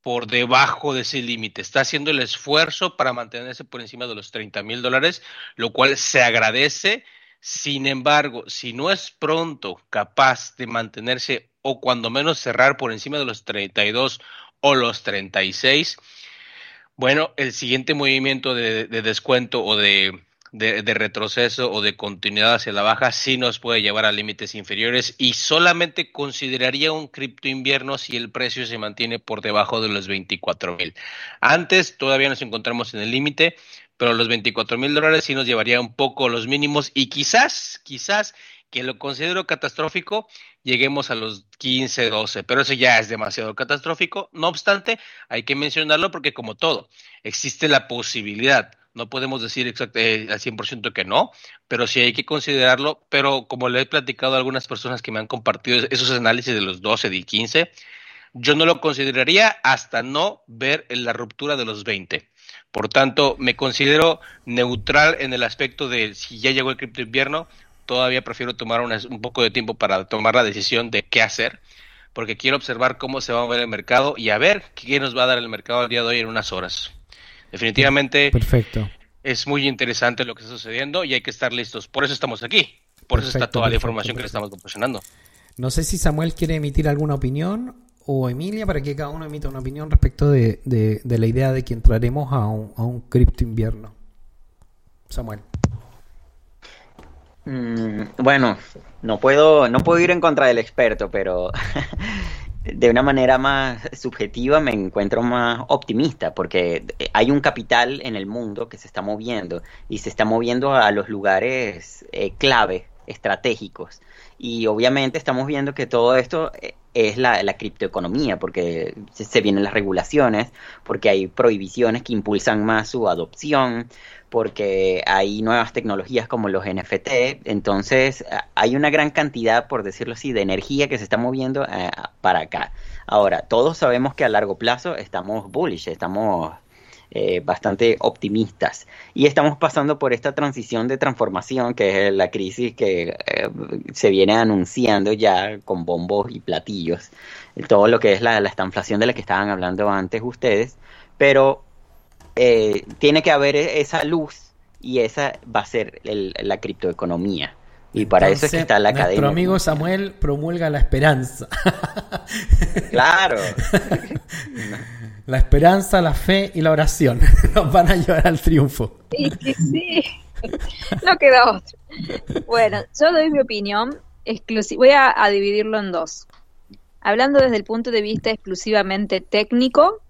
por debajo de ese límite. Está haciendo el esfuerzo para mantenerse por encima de los 30 mil dólares, lo cual se agradece. Sin embargo, si no es pronto capaz de mantenerse o cuando menos cerrar por encima de los 32 o los 36, bueno, el siguiente movimiento de descuento o de de, retroceso o de continuidad hacia la baja sí nos puede llevar a límites inferiores y solamente consideraría un cripto invierno si el precio se mantiene por debajo de los 24 mil. Antes todavía nos encontramos en el límite, pero los 24 mil dólares sí nos llevaría un poco los mínimos y quizás, quizás que lo considero catastrófico, lleguemos a los 15, 12, pero eso ya es demasiado catastrófico. No obstante, hay que mencionarlo porque como todo, existe la posibilidad no podemos decir exactamente eh, al 100% que no, pero sí hay que considerarlo. Pero como le he platicado a algunas personas que me han compartido esos análisis de los 12 y 15, yo no lo consideraría hasta no ver la ruptura de los 20. Por tanto, me considero neutral en el aspecto de si ya llegó el cripto invierno, todavía prefiero tomar un poco de tiempo para tomar la decisión de qué hacer, porque quiero observar cómo se va a mover el mercado y a ver qué nos va a dar el mercado el día de hoy en unas horas. Definitivamente Perfecto. es muy interesante lo que está sucediendo y hay que estar listos. Por eso estamos aquí. Por eso está toda la información que le estamos proporcionando. No sé si Samuel quiere emitir alguna opinión o Emilia para que cada uno emita una opinión respecto de, la idea de que entraremos a un, a un cripto invierno. Samuel. Mm, bueno, no puedo, no puedo ir en contra del experto, pero de una manera más subjetiva me encuentro más optimista porque hay un capital en el mundo que se está moviendo y se está moviendo a los lugares eh, clave, estratégicos. Y obviamente estamos viendo que todo esto eh, es la, la criptoeconomía, porque se, vienen las regulaciones, porque hay prohibiciones que impulsan más su adopción, porque hay nuevas tecnologías como los NFT, entonces hay una gran cantidad, por decirlo así, de energía que se está moviendo eh, para acá. Ahora, todos sabemos que a largo plazo estamos bullish, estamos eh, bastante optimistas y estamos pasando por esta transición de transformación que es la crisis que eh, se viene anunciando ya con bombos y platillos, todo lo que es la, la estanflación de la que estaban hablando antes ustedes, pero eh, tiene que haber e-, esa luz y esa va a ser la criptoeconomía. Y para eso es que está la nuestro cadena. Nuestro amigo Samuel promulga la esperanza. claro. la esperanza, la fe y la oración nos van a llevar al triunfo. Sí, sí, sí. No queda otro. Bueno, yo doy mi opinión. Voy a dividirlo en dos. Hablando desde el punto de vista exclusivamente técnico,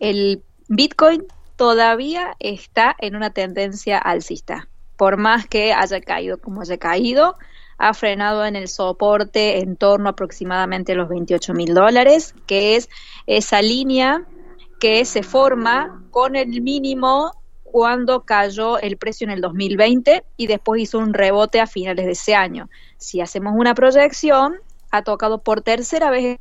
el Bitcoin todavía está en una tendencia alcista. Por más que haya caído como haya caído, ha frenado en el soporte en torno aproximadamente a los 28 mil dólares, que es esa línea que se forma con el mínimo cuando cayó el precio en el 2020 y después hizo un rebote a finales de ese año. Si hacemos una proyección, ha tocado por tercera vez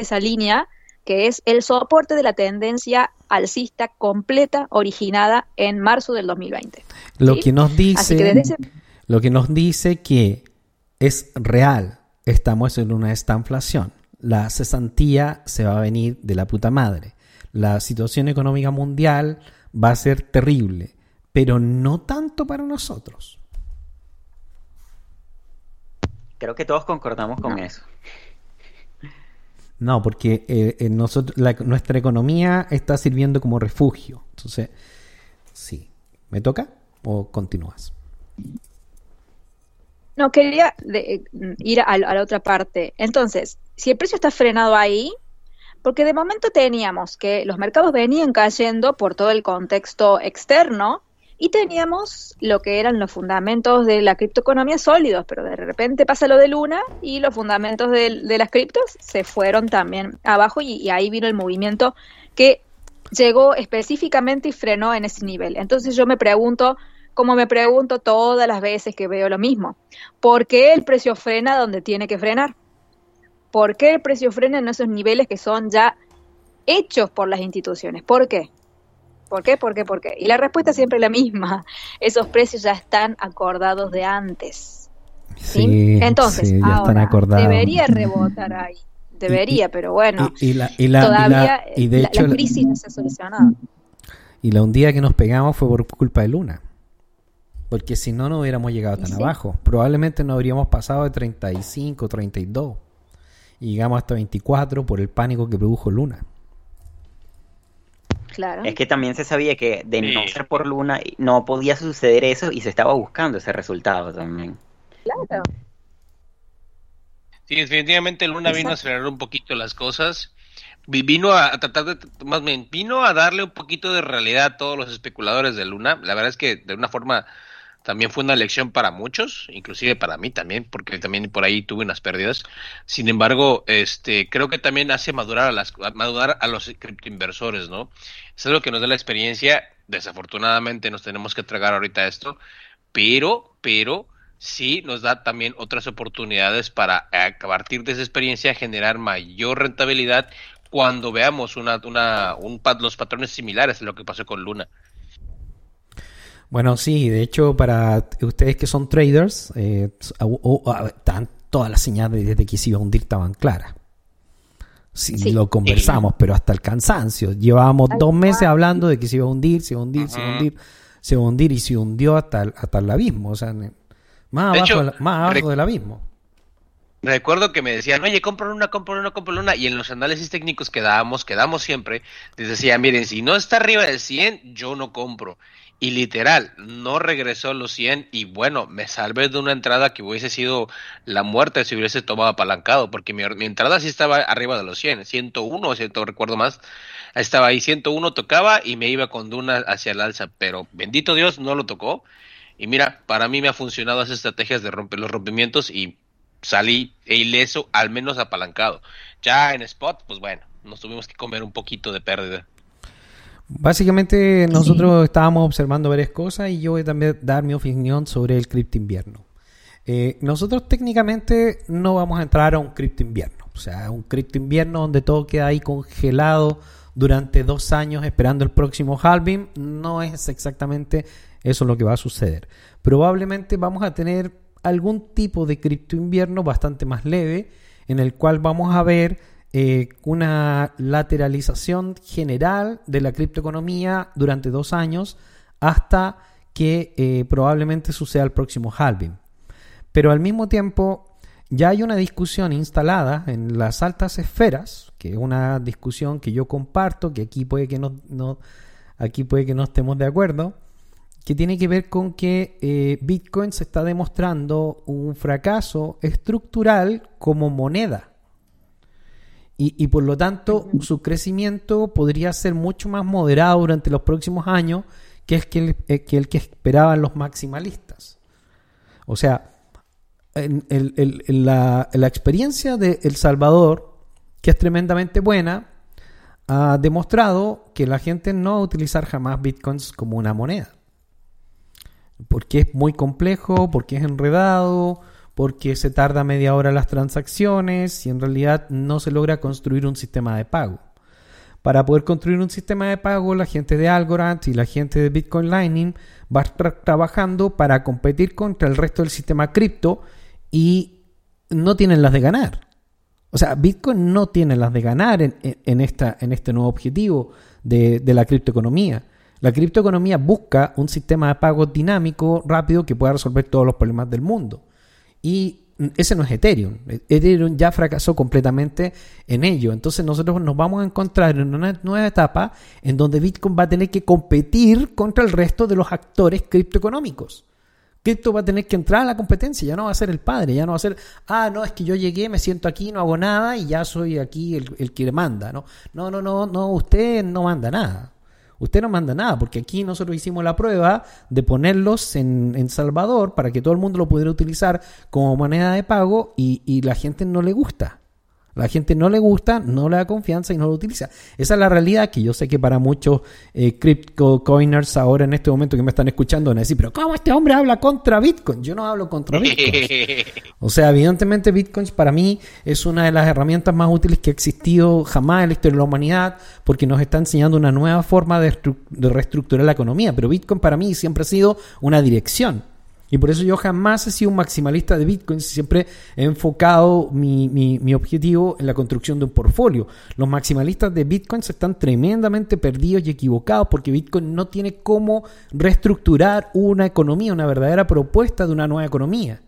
esa línea, que es el soporte de la tendencia alcista completa originada en marzo del 2020. Lo que nos dice, lo que nos dice que es real, estamos en una estanflación. La cesantía se va a venir de la puta madre. La situación económica mundial va a ser terrible, pero no tanto para nosotros. Creo que todos concordamos con eso. No, porque eh, nosotros, nuestra economía está sirviendo como refugio. Entonces, sí. ¿Me toca o continúas? No, quería ir a, la otra parte. Entonces, si el precio está frenado ahí, porque de momento teníamos que los mercados venían cayendo por todo el contexto externo y teníamos lo que eran los fundamentos de la criptoeconomía sólidos, pero de repente pasa lo de Luna y los fundamentos de, las criptos se fueron también abajo y, ahí vino el movimiento que llegó específicamente y frenó en ese nivel. Entonces yo me pregunto, como me pregunto todas las veces que veo lo mismo, ¿por qué el precio frena donde tiene que frenar? ¿Por qué el precio frena en esos niveles que son ya hechos por las instituciones? ¿Por qué? ¿Por qué? ¿Por qué? ¿Por qué? Y la respuesta es siempre la misma. Esos precios ya están acordados de antes. ¿sí? Entonces, ahora, debería rebotar ahí. Debería, pero bueno, y, la, todavía y de hecho, la, crisis no se ha solucionado. Y la hundida que nos pegamos fue por culpa de Luna. Porque si no, no hubiéramos llegado tan abajo. Probablemente no habríamos pasado de 35, 32 y llegamos hasta 24 por el pánico que produjo Luna. Claro. Es que también se sabía que de no ser por Luna no podía suceder eso y se estaba buscando ese resultado también. Claro. Sí, definitivamente Luna vino a acelerar un poquito las cosas. Vino a, tratar de, más bien, vino a darle un poquito de realidad a todos los especuladores de Luna. La verdad es que de una forma también fue una lección para muchos, inclusive para mí también, porque también por ahí tuve unas pérdidas. Sin embargo, este, creo que también hace madurar a las, madurar a los criptoinversores, ¿no? Es lo que nos da la experiencia. Desafortunadamente nos tenemos que tragar ahorita esto, pero, pero sí nos da también otras oportunidades para a partir de esa experiencia generar mayor rentabilidad cuando veamos una, una, un, los patrones similares a lo que pasó con Luna. Bueno, sí, de hecho, para ustedes que son traders, eh, todas las señales desde que se iba a hundir estaban claras. Sí, lo conversamos, pero hasta el cansancio. Llevábamos dos meses hablando de que se iba a hundir, se iba a hundir, se iba a hundir, se iba a hundir y se hundió hasta el, hasta el abismo, o sea, más abajo, más abajo del abismo. Recuerdo que me decían, oye, compro una, compro una, compro una, y en los análisis técnicos que dábamos, que damos siempre, les decía, miren, si no está arriba del 100, yo no compro. Y literal, no regresó los 100 y bueno, me salvé de una entrada que hubiese sido la muerte si hubiese tomado apalancado, porque mi, entrada sí estaba arriba de los 100, 101, si no recuerdo más, estaba ahí 101, tocaba y me iba con Duna hacia el alza, pero bendito Dios no lo tocó. Y mira, para mí me ha funcionado esas estrategias de romper los rompimientos y salí ileso, al menos apalancado. Ya en spot, pues bueno, nos tuvimos que comer un poquito de pérdida. Básicamente nosotros estábamos observando varias cosas y yo voy a también dar mi opinión sobre el cripto invierno. Eh, nosotros técnicamente no vamos a entrar a un cripto invierno, o sea, un cripto invierno donde todo queda ahí congelado durante dos años esperando el próximo halving, no es exactamente eso lo que va a suceder. Probablemente vamos a tener algún tipo de cripto invierno bastante más leve en el cual vamos a ver eh, una lateralización general de la criptoeconomía durante dos años hasta que eh, probablemente suceda el próximo halving. Pero al mismo tiempo ya hay una discusión instalada en las altas esferas, que es una discusión que yo comparto, que aquí puede que no, aquí puede que no estemos de acuerdo, que tiene que ver con que eh, Bitcoin se está demostrando un fracaso estructural como moneda. Y, por lo tanto su crecimiento podría ser mucho más moderado durante los próximos años que, es que, el, eh, que, el que esperaban los maximalistas. O sea, en, la, experiencia de El Salvador, que es tremendamente buena, ha demostrado que la gente no va a utilizar jamás bitcoins como una moneda. Porque es muy complejo, porque es enredado, porque se tarda media hora las transacciones y en realidad no se logra construir un sistema de pago. Para poder construir un sistema de pago, la gente de Algorand y la gente de Bitcoin Lightning va trabajando para competir contra el resto del sistema cripto y no tienen las de ganar. O sea, Bitcoin no tiene las de ganar en, esta, en este nuevo objetivo de, de la criptoeconomía. La criptoeconomía busca un sistema de pago dinámico, rápido, que pueda resolver todos los problemas del mundo. Y ese no es Ethereum. Ethereum ya fracasó completamente en ello. Entonces nosotros nos vamos a encontrar en una nueva etapa en donde Bitcoin va a tener que competir contra el resto de los actores criptoeconómicos. Cripto va a tener que entrar a la competencia, ya no va a ser el padre, ya no va a ser, ah, no, es que yo llegué, me siento aquí, no hago nada y ya soy aquí el, el que manda, ¿no? No, no, no, no, usted no manda nada. Usted no manda nada, porque aquí nosotros hicimos la prueba de ponerlos en, en Salvador para que todo el mundo lo pudiera utilizar como moneda de pago y, y la gente no le gusta. La gente no le gusta, no le da confianza y no lo utiliza. Esa es la realidad que yo sé que para muchos eh, crypto coiners ahora en este momento que me están escuchando van a decir, pero ¿cómo este hombre habla contra Bitcoin? Yo no hablo contra Bitcoin. o sea, evidentemente Bitcoin para mí es una de las herramientas más útiles que ha existido jamás en la historia de la humanidad porque nos está enseñando una nueva forma de, de reestructurar la economía. Pero Bitcoin para mí siempre ha sido una dirección. Y por eso yo jamás he sido un maximalista de Bitcoin, siempre he enfocado mi, mi, objetivo en la construcción de un portfolio. Los maximalistas de Bitcoin están tremendamente perdidos y equivocados porque Bitcoin no tiene cómo reestructurar una economía, una verdadera propuesta de una nueva economía.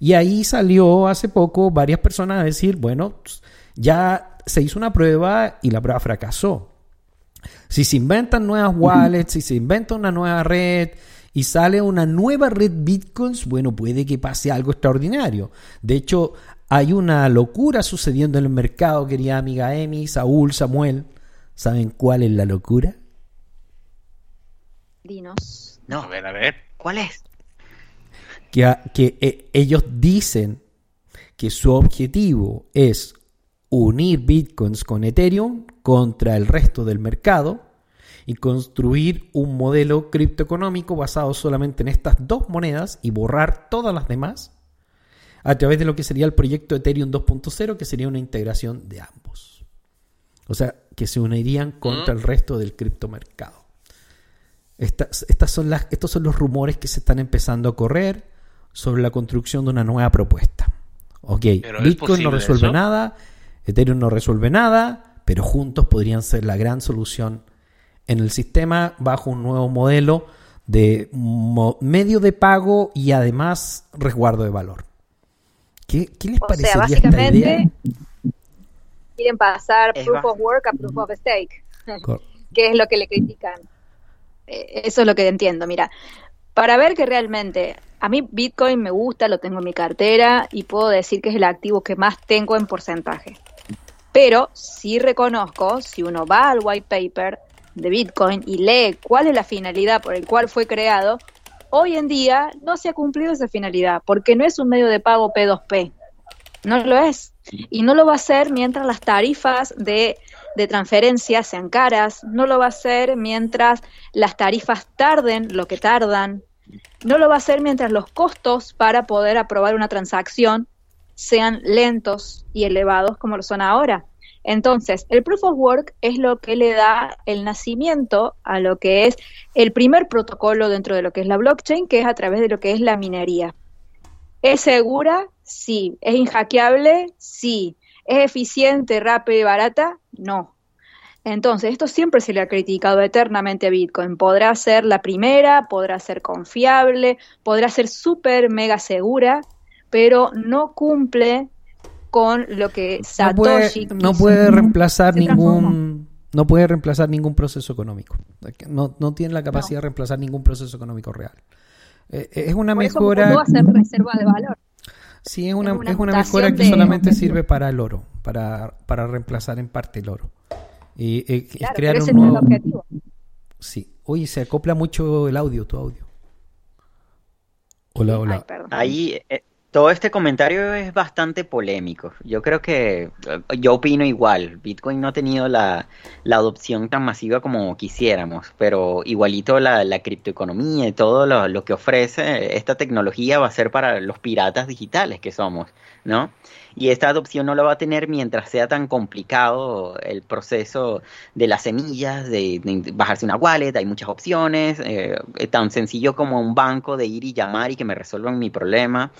Y ahí salió hace poco varias personas a decir, bueno, ya se hizo una prueba y la prueba fracasó. Si se inventan nuevas wallets, si se inventa una nueva red, y sale una nueva red Bitcoins, bueno, puede que pase algo extraordinario. De hecho, hay una locura sucediendo en el mercado, querida amiga Emi, Saúl, Samuel. ¿Saben cuál es la locura? Dinos. No, a ver, a ver. ¿Cuál es? Que, que eh, ellos dicen que su objetivo es unir bitcoins con Ethereum contra el resto del mercado y construir un modelo criptoeconómico basado solamente en estas dos monedas y borrar todas las demás a través de lo que sería el proyecto Ethereum 2.0, que sería una integración de ambos. O sea, que se unirían contra el resto del criptomercado. Estas, estas son las, estos son los rumores que se están empezando a correr sobre la construcción de una nueva propuesta. Ok, Bitcoin no resuelve nada, Ethereum no resuelve nada, pero juntos podrían ser la gran solución en el sistema bajo un nuevo modelo de medio de pago y además resguardo de valor. ¿Qué, les o sea, básicamente, Quieren pasar proof of work a proof of stake, que es lo que le critican. Eh, eso es lo que entiendo. Mira, para ver que realmente a mí Bitcoin me gusta, lo tengo en mi cartera y puedo decir que es el activo que más tengo en porcentaje. Pero sí reconozco, si uno va al white paper, de Bitcoin y lee cuál es la finalidad por el cual fue creado, hoy en día no se ha cumplido esa finalidad, porque no es un medio de pago P2P. No lo es. Y no lo va a hacer mientras las tarifas de, de transferencia sean caras, no lo va a hacer mientras las tarifas tarden lo que tardan, no lo va a hacer mientras los costos para poder aprobar una transacción sean lentos y elevados como lo son ahora. Entonces, el proof of work es lo que le da el nacimiento a lo que es el primer protocolo dentro de lo que es la blockchain, que es a través de lo que es la minería. ¿Es segura? Sí. ¿Es inhackeable? Sí. ¿Es eficiente, rápida y barata? No. Entonces, esto siempre se le ha criticado eternamente a Bitcoin. Podrá ser la primera, podrá ser confiable, podrá ser súper mega segura, pero no cumple con lo que Satoshi no puede, reemplazar ningún no puede reemplazar ningún proceso económico. No, no tiene la capacidad de reemplazar ningún proceso económico real. Eh, eh, es una mejora. reserva de valor. Sí, es una, es una, mejora que solamente sirve para el oro, para, para reemplazar en parte el oro. Y eh, es crear un nuevo. objetivo. Sí. Oye, se acopla mucho el audio, tu audio. Hola, hola. Ahí todo este comentario es bastante polémico. Yo creo que eh, yo opino igual. Bitcoin no ha tenido la, adopción tan masiva como quisiéramos, pero igualito la, la criptoeconomía y todo lo, lo, que ofrece esta tecnología va a ser para los piratas digitales que somos, ¿no? Y esta adopción no lo va a tener mientras sea tan complicado el proceso de las semillas, de, bajarse una wallet, hay muchas opciones, eh, tan sencillo como un banco de ir y llamar y que me resuelvan mi problema.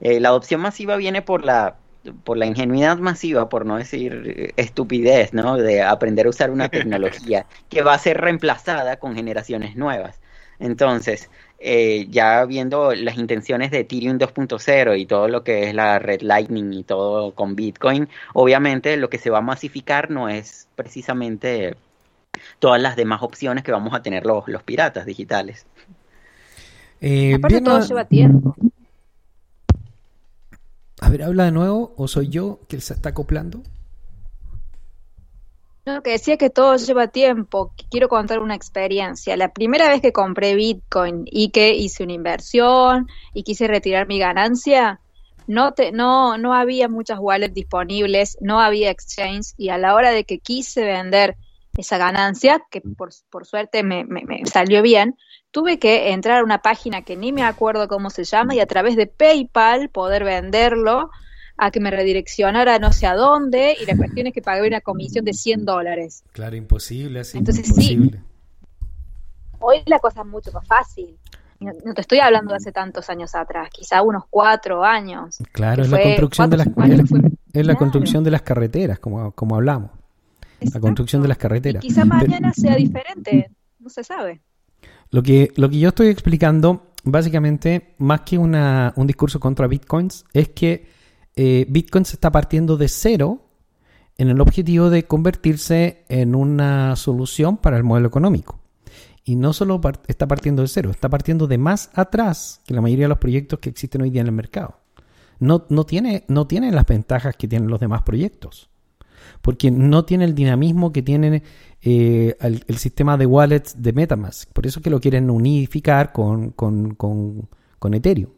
Eh, la adopción masiva viene por la por la ingenuidad masiva, por no decir estupidez, ¿no? De aprender a usar una tecnología que va a ser reemplazada con generaciones nuevas. Entonces, eh, ya viendo las intenciones de Ethereum 2.0 y todo lo que es la red Lightning y todo con Bitcoin, obviamente lo que se va a masificar no es precisamente todas las demás opciones que vamos a tener los, los piratas digitales. Eh, Aparte todo lleva tiempo. A ver, habla de nuevo o soy yo que se está acoplando. No, que decía que todo lleva tiempo. Quiero contar una experiencia. La primera vez que compré Bitcoin y que hice una inversión y quise retirar mi ganancia, no, te, no, no había muchas wallets disponibles, no había exchange y a la hora de que quise vender esa ganancia, que por, por suerte me, salió bien, tuve que entrar a una página que ni me acuerdo cómo se llama y a través de PayPal poder venderlo a que me redireccionara no sé a dónde y la cuestión es que pagué una comisión de 100 dólares. Claro, imposible así. Entonces sí, hoy la cosa es mucho más fácil. No, te estoy hablando de hace tantos años atrás, quizá unos cuatro años. Claro, es la construcción de las es, la construcción de las carreteras, como, como hablamos. La construcción de las carreteras. quizá mañana sea diferente, no se sabe. Lo que, lo que yo estoy explicando, básicamente, más que una, un discurso contra bitcoins, es que eh, Bitcoin se está partiendo de cero en el objetivo de convertirse en una solución para el modelo económico. Y no solo está partiendo de cero, está partiendo de más atrás que la mayoría de los proyectos que existen hoy día en el mercado. No, no, tiene, no las ventajas que tienen los demás proyectos. Porque no tiene el dinamismo que tiene eh, el, sistema de wallets de Metamask. Por eso que lo quieren unificar con, con, con, con Ethereum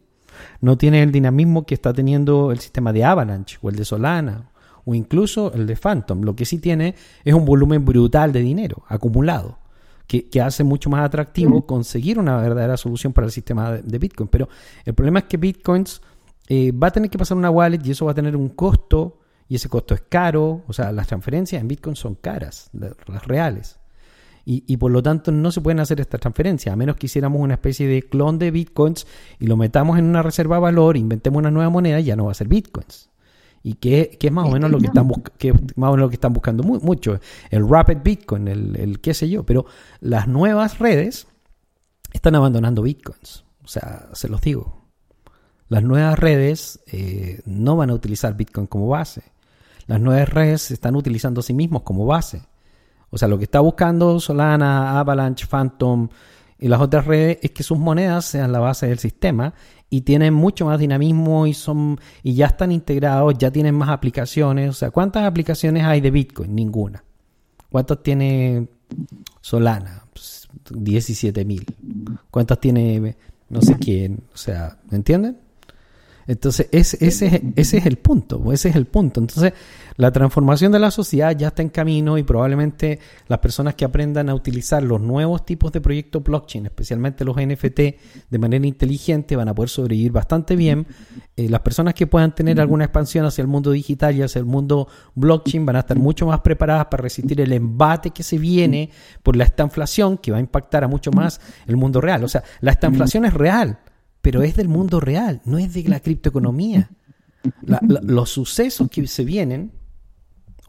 no tiene el dinamismo que está teniendo el sistema de Avalanche o el de Solana o incluso el de Phantom. Lo que sí tiene es un volumen brutal de dinero acumulado. Que, hace mucho más atractivo conseguir una verdadera solución para el sistema de, Bitcoin. Pero el problema es que Bitcoins eh, va a tener que pasar una wallet y eso va a tener un costo y ese costo es caro. O sea, las transferencias en Bitcoin son caras, las reales y, por lo tanto no se pueden hacer estas transferencias, a menos que hiciéramos una especie de clon de bitcoins y lo metamos en una reserva de valor, inventemos una nueva moneda y ya no va a ser bitcoins. Y que, es más o menos lo que están que más o menos lo que están buscando mucho, el rapid bitcoin, el, el qué sé yo, pero las nuevas redes están abandonando bitcoins. O sea, se los digo. Las nuevas redes eh, no van a utilizar Bitcoin como base. Las nuevas redes se están utilizando a sí mismos como base. O sea, lo que está buscando Solana, Avalanche, Phantom y las otras redes es que sus monedas sean la base del sistema y tienen mucho más dinamismo y son y ya están integrados, ya tienen más aplicaciones. O sea, ¿cuántas aplicaciones hay de Bitcoin? Ninguna. ¿Cuántas tiene Solana? 17.000. Pues, ¿Cuántas tiene no sé quién? O sea, ¿me entienden? Entonces, ese, ese, ese es el punto, ese es el punto. Entonces, la transformación de la sociedad ya está en camino y probablemente las personas que aprendan a utilizar los nuevos tipos de proyectos blockchain, especialmente los NFT, de manera inteligente, van a poder sobrevivir bastante bien. Eh, las personas que puedan tener alguna expansión hacia el mundo digital y hacia el mundo blockchain van a estar mucho más preparadas para resistir el embate que se viene por la estanflación que va a impactar a mucho más el mundo real. O sea, la estanflación es real, pero es del mundo real, no es de la criptoeconomía. los sucesos que se vienen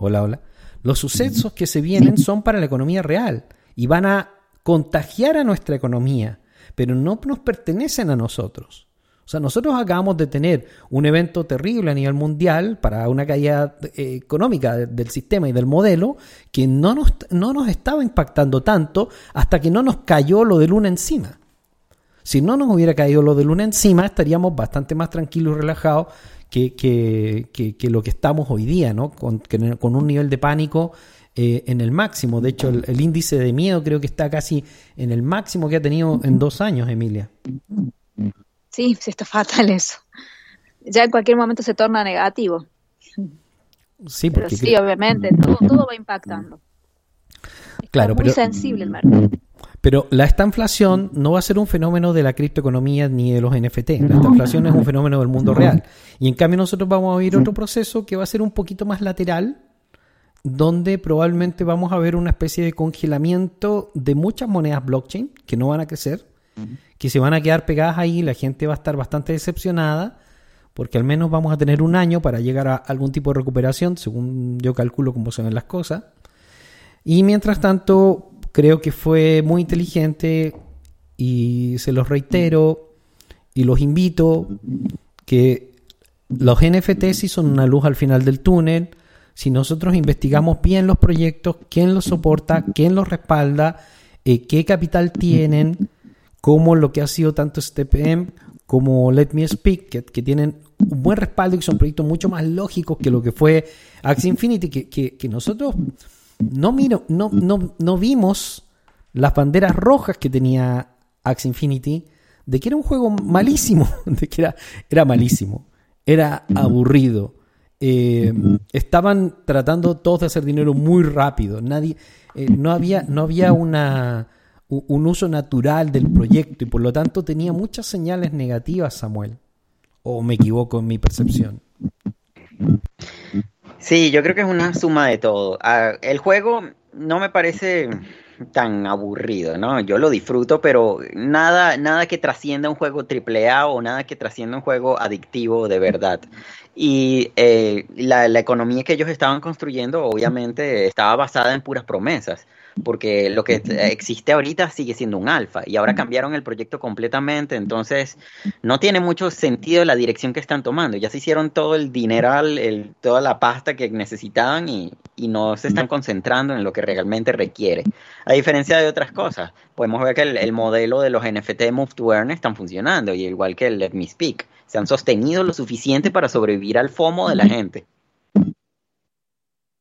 Hola, hola. Los sucesos que se vienen son para la economía real y van a contagiar a nuestra economía, pero no nos pertenecen a nosotros. O sea, nosotros acabamos de tener un evento terrible a nivel mundial para una caída eh, económica del sistema y del modelo que no nos, no nos estaba impactando tanto hasta que no nos cayó lo de Luna encima. Si no nos hubiera caído lo de Luna encima, estaríamos bastante más tranquilos y relajados que, que, que, lo que estamos hoy día, ¿no? Con, con un nivel de pánico eh, en el máximo. De hecho, el, índice de miedo creo que está casi en el máximo que ha tenido en dos años, Emilia. Sí, sí está fatal eso. ya en cualquier momento se torna negativo. Sí, porque sí, obviamente, todo, va impactando. claro, muy sensible el mercado. Pero la estanflación no va a ser un fenómeno de la criptoeconomía ni de los NFT. La estanflación es un fenómeno del mundo real. Y en cambio nosotros vamos a vivir otro proceso que va a ser un poquito más lateral, donde probablemente vamos a ver una especie de congelamiento de muchas monedas blockchain que no van a crecer, que se van a quedar pegadas ahí, la gente va a estar bastante decepcionada, porque al menos vamos a tener un año para llegar a algún tipo de recuperación, según yo calculo cómo se ven las cosas. Y mientras tanto, creo que fue muy inteligente y se los reitero y los invito que los NFT sí son una luz al final del túnel. Si nosotros investigamos bien los proyectos, quién los soporta, quién los respalda, eh, qué capital tienen, como lo que ha sido tanto STPM como Let Me Speak, que, tienen un buen respaldo y que son proyectos mucho más lógicos que lo que fue Axie Infinity, que, que nosotros no, miro, no, no, no vimos las banderas rojas que tenía Axie Infinity de que era un juego malísimo, de que era, era malísimo, era aburrido. Eh, estaban tratando todos de hacer dinero muy rápido. Nadie, eh, no había, no había una, un uso natural del proyecto y por lo tanto tenía muchas señales negativas, Samuel. ¿O me equivoco en mi percepción? Sí, yo creo que es una suma de todo. Ah, el juego no me parece tan aburrido, ¿no? Yo lo disfruto, pero nada, nada que trascienda un juego AAA o nada que trascienda un juego adictivo de verdad. Y eh, la, la economía que ellos estaban construyendo, obviamente, estaba basada en puras promesas porque lo que existe ahorita sigue siendo un alfa y ahora cambiaron el proyecto completamente, entonces no tiene mucho sentido la dirección que están tomando. Ya se hicieron todo el dineral, el, toda la pasta que necesitaban y, y no se están concentrando en lo que realmente requiere. A diferencia de otras cosas, podemos ver que el, el modelo de los NFT Move to Earn están funcionando y igual que el Let Me Speak, se han sostenido lo suficiente para sobrevivir al FOMO de la gente.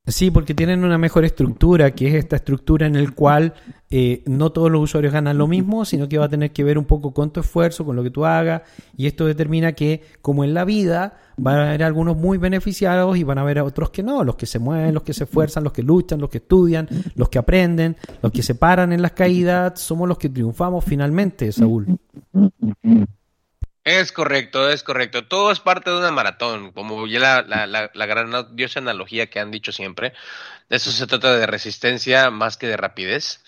Sí, porque tienen una mejor estructura, que es esta estructura en el cual eh, no todos los usuarios ganan lo mismo, sino que va a tener que ver un poco con tu esfuerzo, con lo que tú hagas, y esto determina que, como en la vida, van a haber algunos muy beneficiados y van a haber otros que no, los que se mueven, los que se esfuerzan, los que luchan, los que estudian, los que aprenden, los que se paran en las caídas, somos los que triunfamos finalmente, Saúl. Es correcto, es correcto. Todo es parte de una maratón, como ya la, la, la, la grandiosa analogía que han dicho siempre. Eso se trata de resistencia más que de rapidez.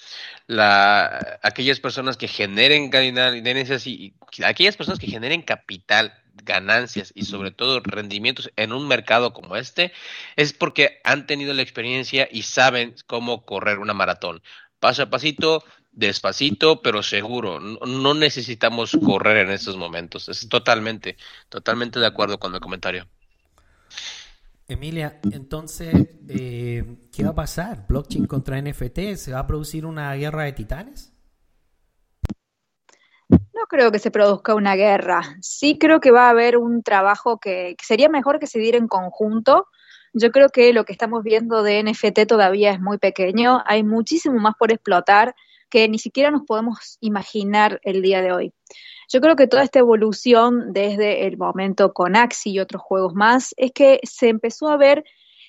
La, aquellas personas que generen ganancias y, y aquellas personas que generen capital, ganancias y sobre todo rendimientos en un mercado como este, es porque han tenido la experiencia y saben cómo correr una maratón. Paso a pasito, despacito, pero seguro. No, necesitamos correr en estos momentos. Es totalmente, totalmente de acuerdo con el comentario. Emilia, entonces, eh, ¿qué va a pasar? ¿Blockchain contra NFT? ¿Se va a producir una guerra de titanes? No creo que se produzca una guerra. Sí creo que va a haber un trabajo que, que sería mejor que se diera en conjunto. Yo creo que lo que estamos viendo de NFT todavía es muy pequeño. Hay muchísimo más por explotar que ni siquiera nos podemos imaginar el día de hoy. Yo creo que toda esta evolución desde el momento con Axi y otros juegos más es que se empezó a ver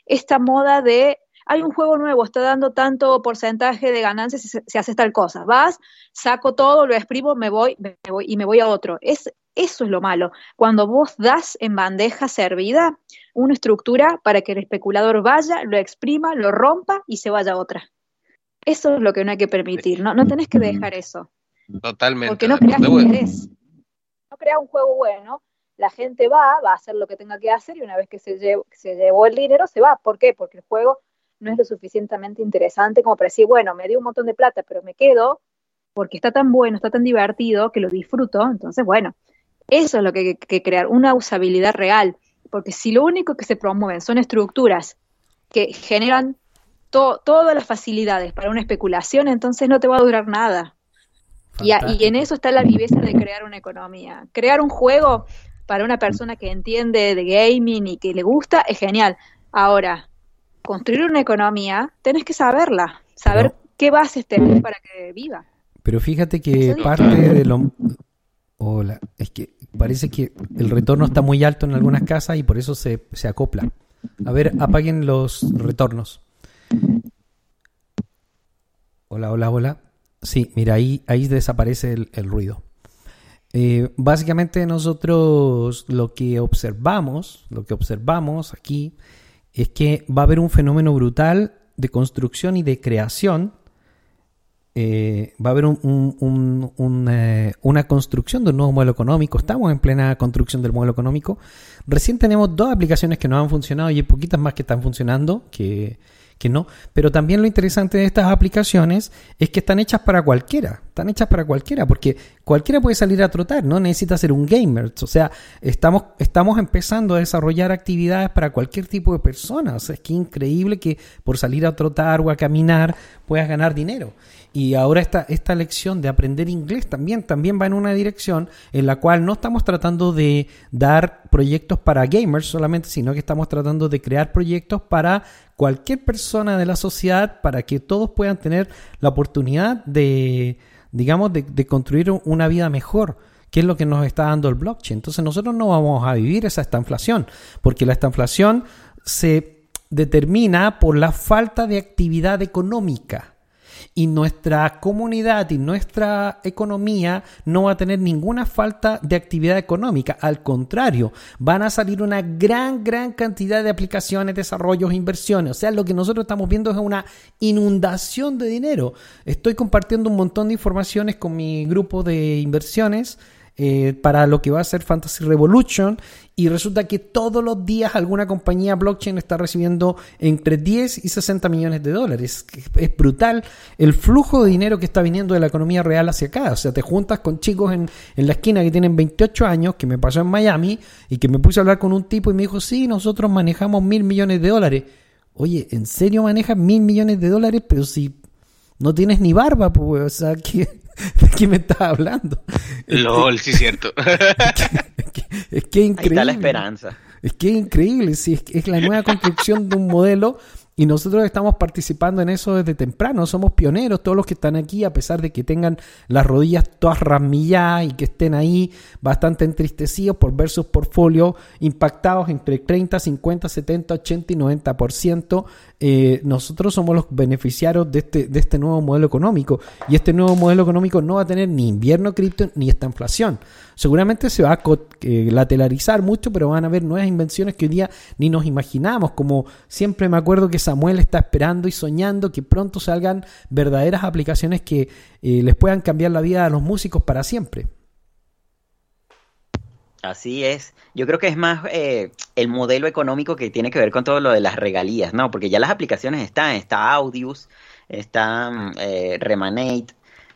esta moda de hay un juego nuevo, está dando tanto porcentaje de ganancias si se, hace tal cosa. Vas, saco todo, lo exprimo, me voy, me voy y me voy a otro. Es, eso es lo malo. Cuando vos das en bandeja servida una estructura para que el especulador vaya, lo exprima, lo rompa y se vaya a otra. Eso es lo que no hay que permitir, ¿no? No tenés que dejar eso. Totalmente. Porque no creas interés. No creas un juego bueno, la gente va, va a hacer lo que tenga que hacer y una vez que se, llevó, se llevó el dinero se va. ¿Por qué? Porque el juego no es lo suficientemente interesante como para decir, bueno, me dio un montón de plata, pero me quedo porque está tan bueno, está tan divertido que lo disfruto. Entonces, bueno, eso es lo que hay que crear, una usabilidad real. Porque si lo único que se promueven son estructuras que generan todas las facilidades para una especulación, entonces no te va a durar nada. Y, y, en eso está la viveza de crear una economía. Crear un juego para una persona que entiende de gaming y que le gusta es genial. Ahora, construir una economía, tenés que saberla, saber qué bases tenés para que viva. Pero fíjate que parte de lo... Hola, es que parece que el retorno está muy alto en algunas casas y por eso se, se acopla. A ver, apaguen los retornos. Hola, hola, hola. Sí, mira, ahí, ahí desaparece el, ruido. Eh, básicamente nosotros lo que observamos, lo que observamos aquí es que va a haber un fenómeno brutal de construcción y de creación. Eh, va a haber eh, una construcción de un nuevo modelo económico. Estamos en plena construcción del modelo económico. Recién tenemos dos aplicaciones que no han funcionado y hay poquitas más que están funcionando, que que no. Pero también lo interesante de estas aplicaciones es que están hechas para cualquiera, están hechas para cualquiera, porque cualquiera puede salir a trotar, no necesita ser un gamer. O sea, estamos, estamos empezando a desarrollar actividades para cualquier tipo de persona. O sea, es que increíble que por salir a trotar o a caminar puedas ganar dinero. Y ahora esta, esta lección de aprender inglés también, también va en una dirección en la cual no estamos tratando de dar proyectos para gamers solamente, sino que estamos tratando de crear proyectos para cualquier persona de la sociedad para que todos puedan tener la oportunidad de, digamos, de, construir una vida mejor que es lo que nos está dando el blockchain. Entonces nosotros no vamos a vivir esa estanflación, porque la estanflación se determina por la falta de actividad económica y nuestra comunidad y nuestra economía no va a tener ninguna falta de actividad económica. Al contrario, van a salir una gran, gran cantidad de aplicaciones, desarrollos, inversiones. O sea, lo que nosotros estamos viendo es una inundación de dinero. Estoy compartiendo un montón de informaciones con mi grupo de inversiones eh, para lo que va a ser Fantasy Revolution y resulta que todos los días alguna compañía blockchain está recibiendo entre 10 y 60 millones de dólares. Es brutal el flujo de dinero que está viniendo de la economía real hacia acá. O sea, te juntas con chicos en, en la esquina que tienen 28 años, que me pasó en Miami, y que me puse a hablar con un tipo y me dijo, sí, nosotros manejamos mil millones de dólares. Oye, ¿en serio manejas mil millones de dólares? Pero si no tienes ni barba, pues, o sea, que ¿De qué me estás hablando? LOL, sí, cierto. es que, es increíble. la esperanza. Es que es increíble, sí, es la nueva construcción de un modelo y nosotros estamos participando en eso desde temprano, somos pioneros, todos los que están aquí, a pesar de que tengan las rodillas todas ramilladas y que estén ahí bastante entristecidos por ver sus portfolios impactados entre 30, 50, 70, 80 y 90%, eh, nosotros somos los beneficiarios de este, de este nuevo modelo económico. Y este nuevo modelo económico no va a tener ni invierno cripto ni esta inflación. Seguramente se va a eh, lateralizar mucho, pero van a haber nuevas invenciones que hoy día ni nos imaginamos. Como siempre me acuerdo que Samuel está esperando y soñando que pronto salgan verdaderas aplicaciones que eh, les puedan cambiar la vida a los músicos para siempre. Así es. Yo creo que es más eh, el modelo económico que tiene que ver con todo lo de las regalías, ¿no? Porque ya las aplicaciones están, está Audius, está eh, Remanate,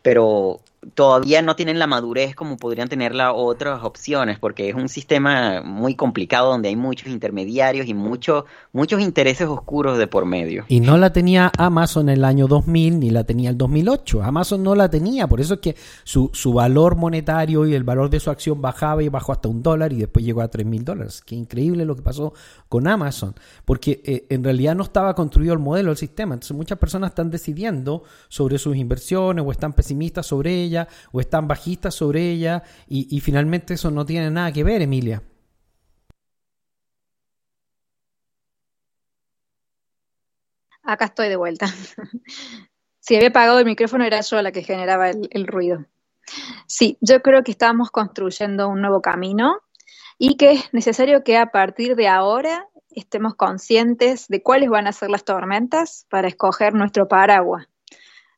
pero todavía no tienen la madurez como podrían tenerla otras opciones, porque es un sistema muy complicado donde hay muchos intermediarios y muchos muchos intereses oscuros de por medio. Y no la tenía Amazon en el año 2000 ni la tenía el 2008. Amazon no la tenía, por eso es que su, su valor monetario y el valor de su acción bajaba y bajó hasta un dólar y después llegó a tres mil dólares. Qué increíble lo que pasó con Amazon, porque eh, en realidad no estaba construido el modelo, el sistema. Entonces muchas personas están decidiendo sobre sus inversiones o están pesimistas sobre ellas o están bajistas sobre ella y, finalmente eso no tiene nada que ver, Emilia. Acá estoy de vuelta. si había apagado el micrófono era yo la que generaba el, el, ruido. Sí, yo creo que estamos construyendo un nuevo camino y que es necesario que a partir de ahora estemos conscientes de cuáles van a ser las tormentas para escoger nuestro paraguas.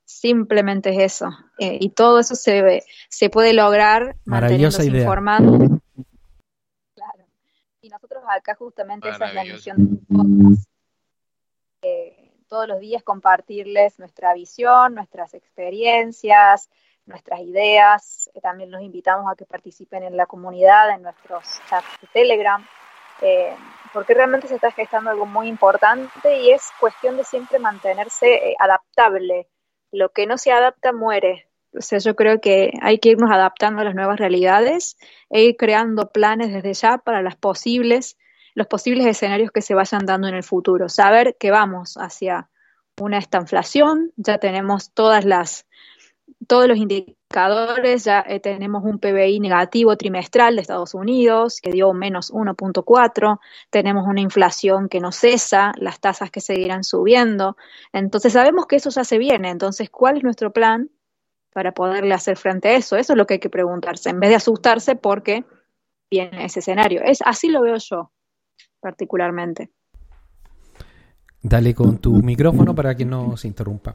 Simplemente es eso. Eh, y todo eso se, se puede lograr manteniéndose informados. Claro. Y nosotros acá justamente esa es la misión de podcast. Eh, todos los días compartirles nuestra visión, nuestras experiencias, nuestras ideas. Eh, también los invitamos a que participen en la comunidad, en nuestros chats de Telegram, porque realmente se está gestando algo muy importante y es cuestión de siempre mantenerse adaptable lo que no se adapta muere. O sea, yo creo que hay que irnos adaptando a las nuevas realidades e ir creando planes desde ya para las posibles, los posibles escenarios que se vayan dando en el futuro. Saber que vamos hacia una estanflación, ya tenemos todas las todos los indicadores, ya eh, tenemos un PBI negativo trimestral de Estados Unidos que dio menos 1.4, tenemos una inflación que no cesa, las tasas que seguirán subiendo, entonces sabemos que eso ya se viene, entonces ¿cuál es nuestro plan para poderle hacer frente a eso? Eso es lo que hay que preguntarse, en vez de asustarse porque viene ese escenario. Es, así lo veo yo particularmente. Dale con tu micrófono para que no se interrumpa.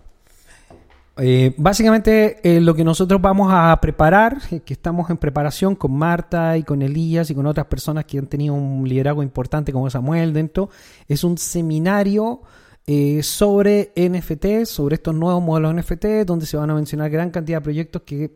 Eh, básicamente eh, lo que nosotros vamos a preparar, eh, que estamos en preparación con Marta y con Elías y con otras personas que han tenido un liderazgo importante como Samuel dentro, es un seminario sobre NFT, sobre estos nuevos modelos NFT, donde se van a mencionar gran cantidad de proyectos que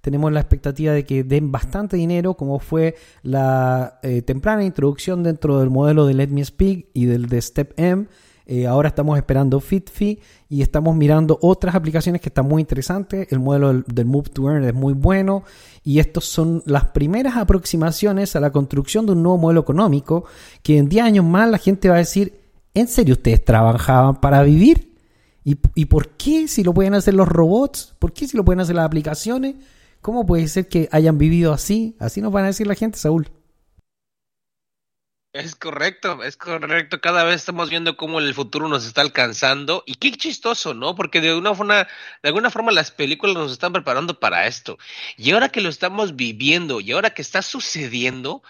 tenemos la expectativa de que den bastante dinero, como fue la temprana introducción dentro del modelo de Let Me Speak y del de Step M eh, ahora estamos esperando FitFi y estamos mirando otras aplicaciones que están muy interesantes. El modelo del, Move to Earn es muy bueno y estos son las primeras aproximaciones a la construcción de un nuevo modelo económico que en 10 años más la gente va a decir, ¿en serio ustedes trabajaban para vivir? ¿Y, ¿Y por qué si lo pueden hacer los robots? ¿Por qué si lo pueden hacer las aplicaciones? ¿Cómo puede ser que hayan vivido así? Así nos van a decir la gente, Saúl. Es correcto, es correcto. Cada vez estamos viendo cómo el futuro nos está alcanzando y qué chistoso, ¿no? Porque de alguna forma, de alguna forma las películas nos están preparando para esto. Y ahora que lo estamos viviendo y ahora que está sucediendo,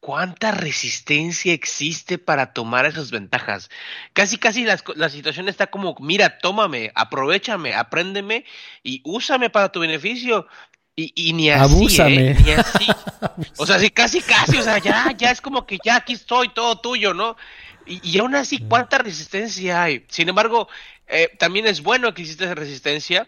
¿cuánta resistencia existe para tomar esas ventajas? Casi, casi la, la situación está como, mira, tómame, aprovechame, apréndeme y úsame para tu beneficio. Y, y ni así, ¿eh? ni así. O sea, sí, casi, casi, o sea, ya, ya es como que ya aquí estoy, todo tuyo, ¿no? Y, y aún así, ¿cuánta resistencia hay? Sin embargo, eh, también es bueno que exista esa resistencia,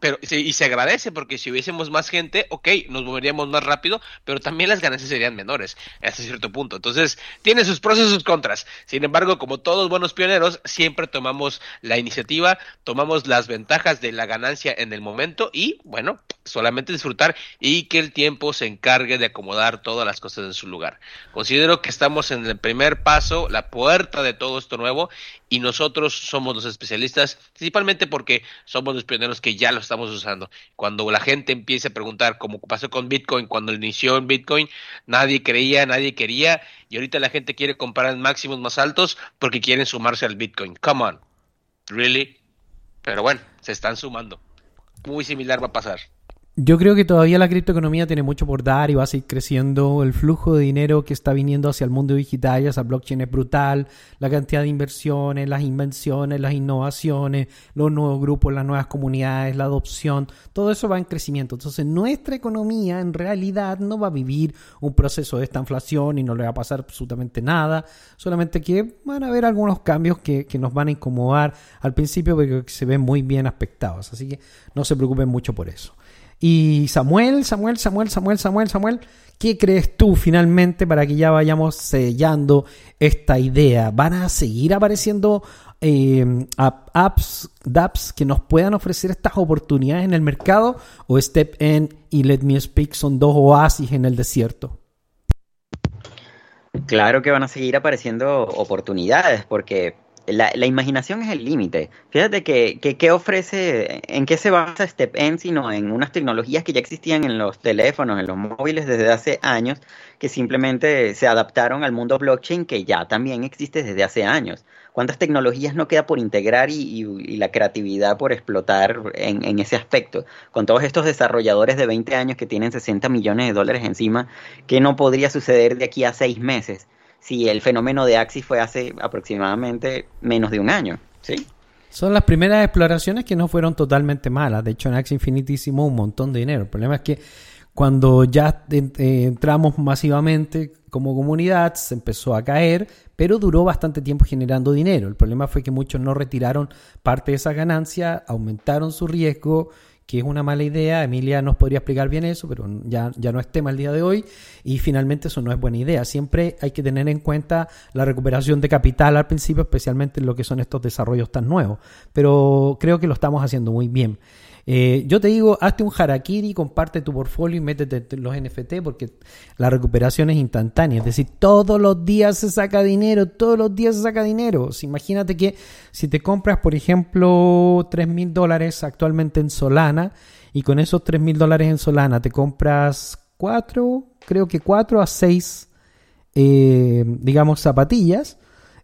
pero y se agradece porque si hubiésemos más gente, ok, nos moveríamos más rápido, pero también las ganancias serían menores hasta cierto punto. Entonces, tiene sus pros y sus contras. Sin embargo, como todos buenos pioneros, siempre tomamos la iniciativa, tomamos las ventajas de la ganancia en el momento y, bueno, solamente disfrutar y que el tiempo se encargue de acomodar todas las cosas en su lugar. Considero que estamos en el primer paso, la puerta de todo esto nuevo y nosotros somos los especialistas, principalmente porque somos los pioneros que ya lo estamos usando. Cuando la gente empiece a preguntar, como pasó con Bitcoin, cuando inició en Bitcoin, nadie creía, nadie quería, y ahorita la gente quiere comprar en máximos más altos porque quieren sumarse al Bitcoin. Come on, really? Pero bueno, se están sumando. Muy similar va a pasar. Yo creo que todavía la criptoeconomía tiene mucho por dar y va a seguir creciendo. El flujo de dinero que está viniendo hacia el mundo digital y hacia blockchain es brutal. La cantidad de inversiones, las invenciones, las innovaciones, los nuevos grupos, las nuevas comunidades, la adopción, todo eso va en crecimiento. Entonces nuestra economía en realidad no va a vivir un proceso de esta inflación y no le va a pasar absolutamente nada. Solamente que van a haber algunos cambios que, que nos van a incomodar al principio porque se ven muy bien aspectados. Así que no se preocupen mucho por eso. Y Samuel, Samuel, Samuel, Samuel, Samuel, Samuel, ¿qué crees tú finalmente para que ya vayamos sellando esta idea? ¿Van a seguir apareciendo eh, apps, dApps que nos puedan ofrecer estas oportunidades en el mercado? ¿O Step In y Let Me Speak son dos oasis en el desierto? Claro que van a seguir apareciendo oportunidades porque la, imaginación es el límite. Fíjate que, que, ofrece, en qué se basa StepN, sino en unas tecnologías que ya existían en los teléfonos, en los móviles desde hace años, que simplemente se adaptaron al mundo blockchain que ya también existe desde hace años. ¿Cuántas tecnologías no queda por integrar y, la creatividad por explotar en, en, ese aspecto? Con todos estos desarrolladores de 20 años que tienen 60 millones de dólares encima, ¿qué no podría suceder de aquí a seis meses? Si el fenómeno de Axis fue hace aproximadamente menos de un año, ¿sí? Son las primeras exploraciones que no fueron totalmente malas. De hecho, en Axie Infinity hicimos un montón de dinero. El problema es que cuando ya eh, entramos masivamente como comunidad, se empezó a caer, pero duró bastante tiempo generando dinero. El problema fue que muchos no retiraron parte de esa ganancia, aumentaron su riesgo que es una mala idea. Emilia nos podría explicar bien eso, pero ya, ya no es tema el día de hoy. Y finalmente eso no es buena idea. Siempre hay que tener en cuenta la recuperación de capital al principio, especialmente en lo que son estos desarrollos tan nuevos. Pero creo que lo estamos haciendo muy bien. Eh, yo te digo, hazte un harakiri, comparte tu portfolio y métete los NFT porque la recuperación es instantánea. Es decir, todos los días se saca dinero, todos los días se saca dinero. imagínate que si te compras, por ejemplo, 3 mil dólares actualmente en Solana y con esos 3 mil dólares en Solana te compras 4, creo que 4 a 6, eh, digamos, zapatillas,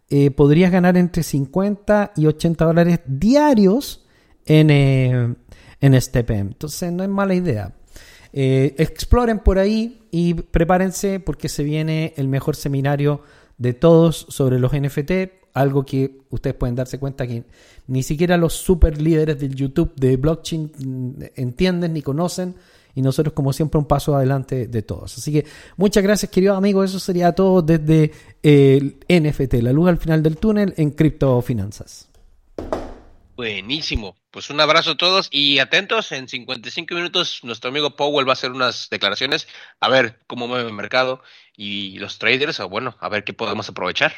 eh, podrías ganar entre 50 y 80 dólares diarios en, en STPM. Entonces no es mala idea. exploren por ahí y prepárense porque se viene el mejor seminario de todos sobre los NFT, algo que ustedes pueden darse cuenta que ni siquiera los super líderes del YouTube de blockchain entienden ni conocen y nosotros como siempre un paso adelante de todos. Así que muchas gracias queridos amigos, eso sería todo desde el NFT, la luz al final del túnel en criptofinanzas. Buenísimo. Pues un abrazo a todos y atentos, en 55 minutos nuestro amigo Powell va a hacer unas declaraciones, a ver cómo mueve el mercado y los traders, o bueno, a ver qué podemos aprovechar.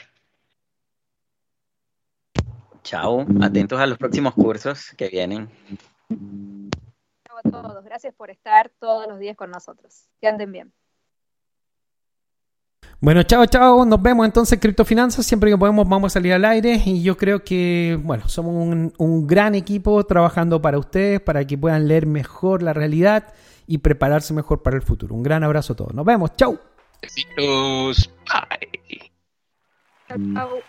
Chao, atentos a los próximos cursos que vienen. Chao a todos, gracias por estar todos los días con nosotros. Que anden bien. Bueno, chao, chao. Nos vemos entonces en Criptofinanzas. Siempre que podemos vamos a salir al aire. Y yo creo que, bueno, somos un, un, gran equipo trabajando para ustedes, para que puedan leer mejor la realidad y prepararse mejor para el futuro. Un gran abrazo a todos. Nos vemos. Chao. Besitos. Bye. Chao, chao.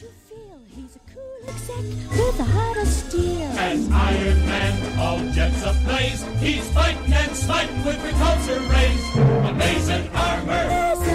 you feel he's a cool exec with a heart of steel? An Iron Man, all jets ablaze. He's fighting and smite with repulsor rays. Amazing armor. Amazing.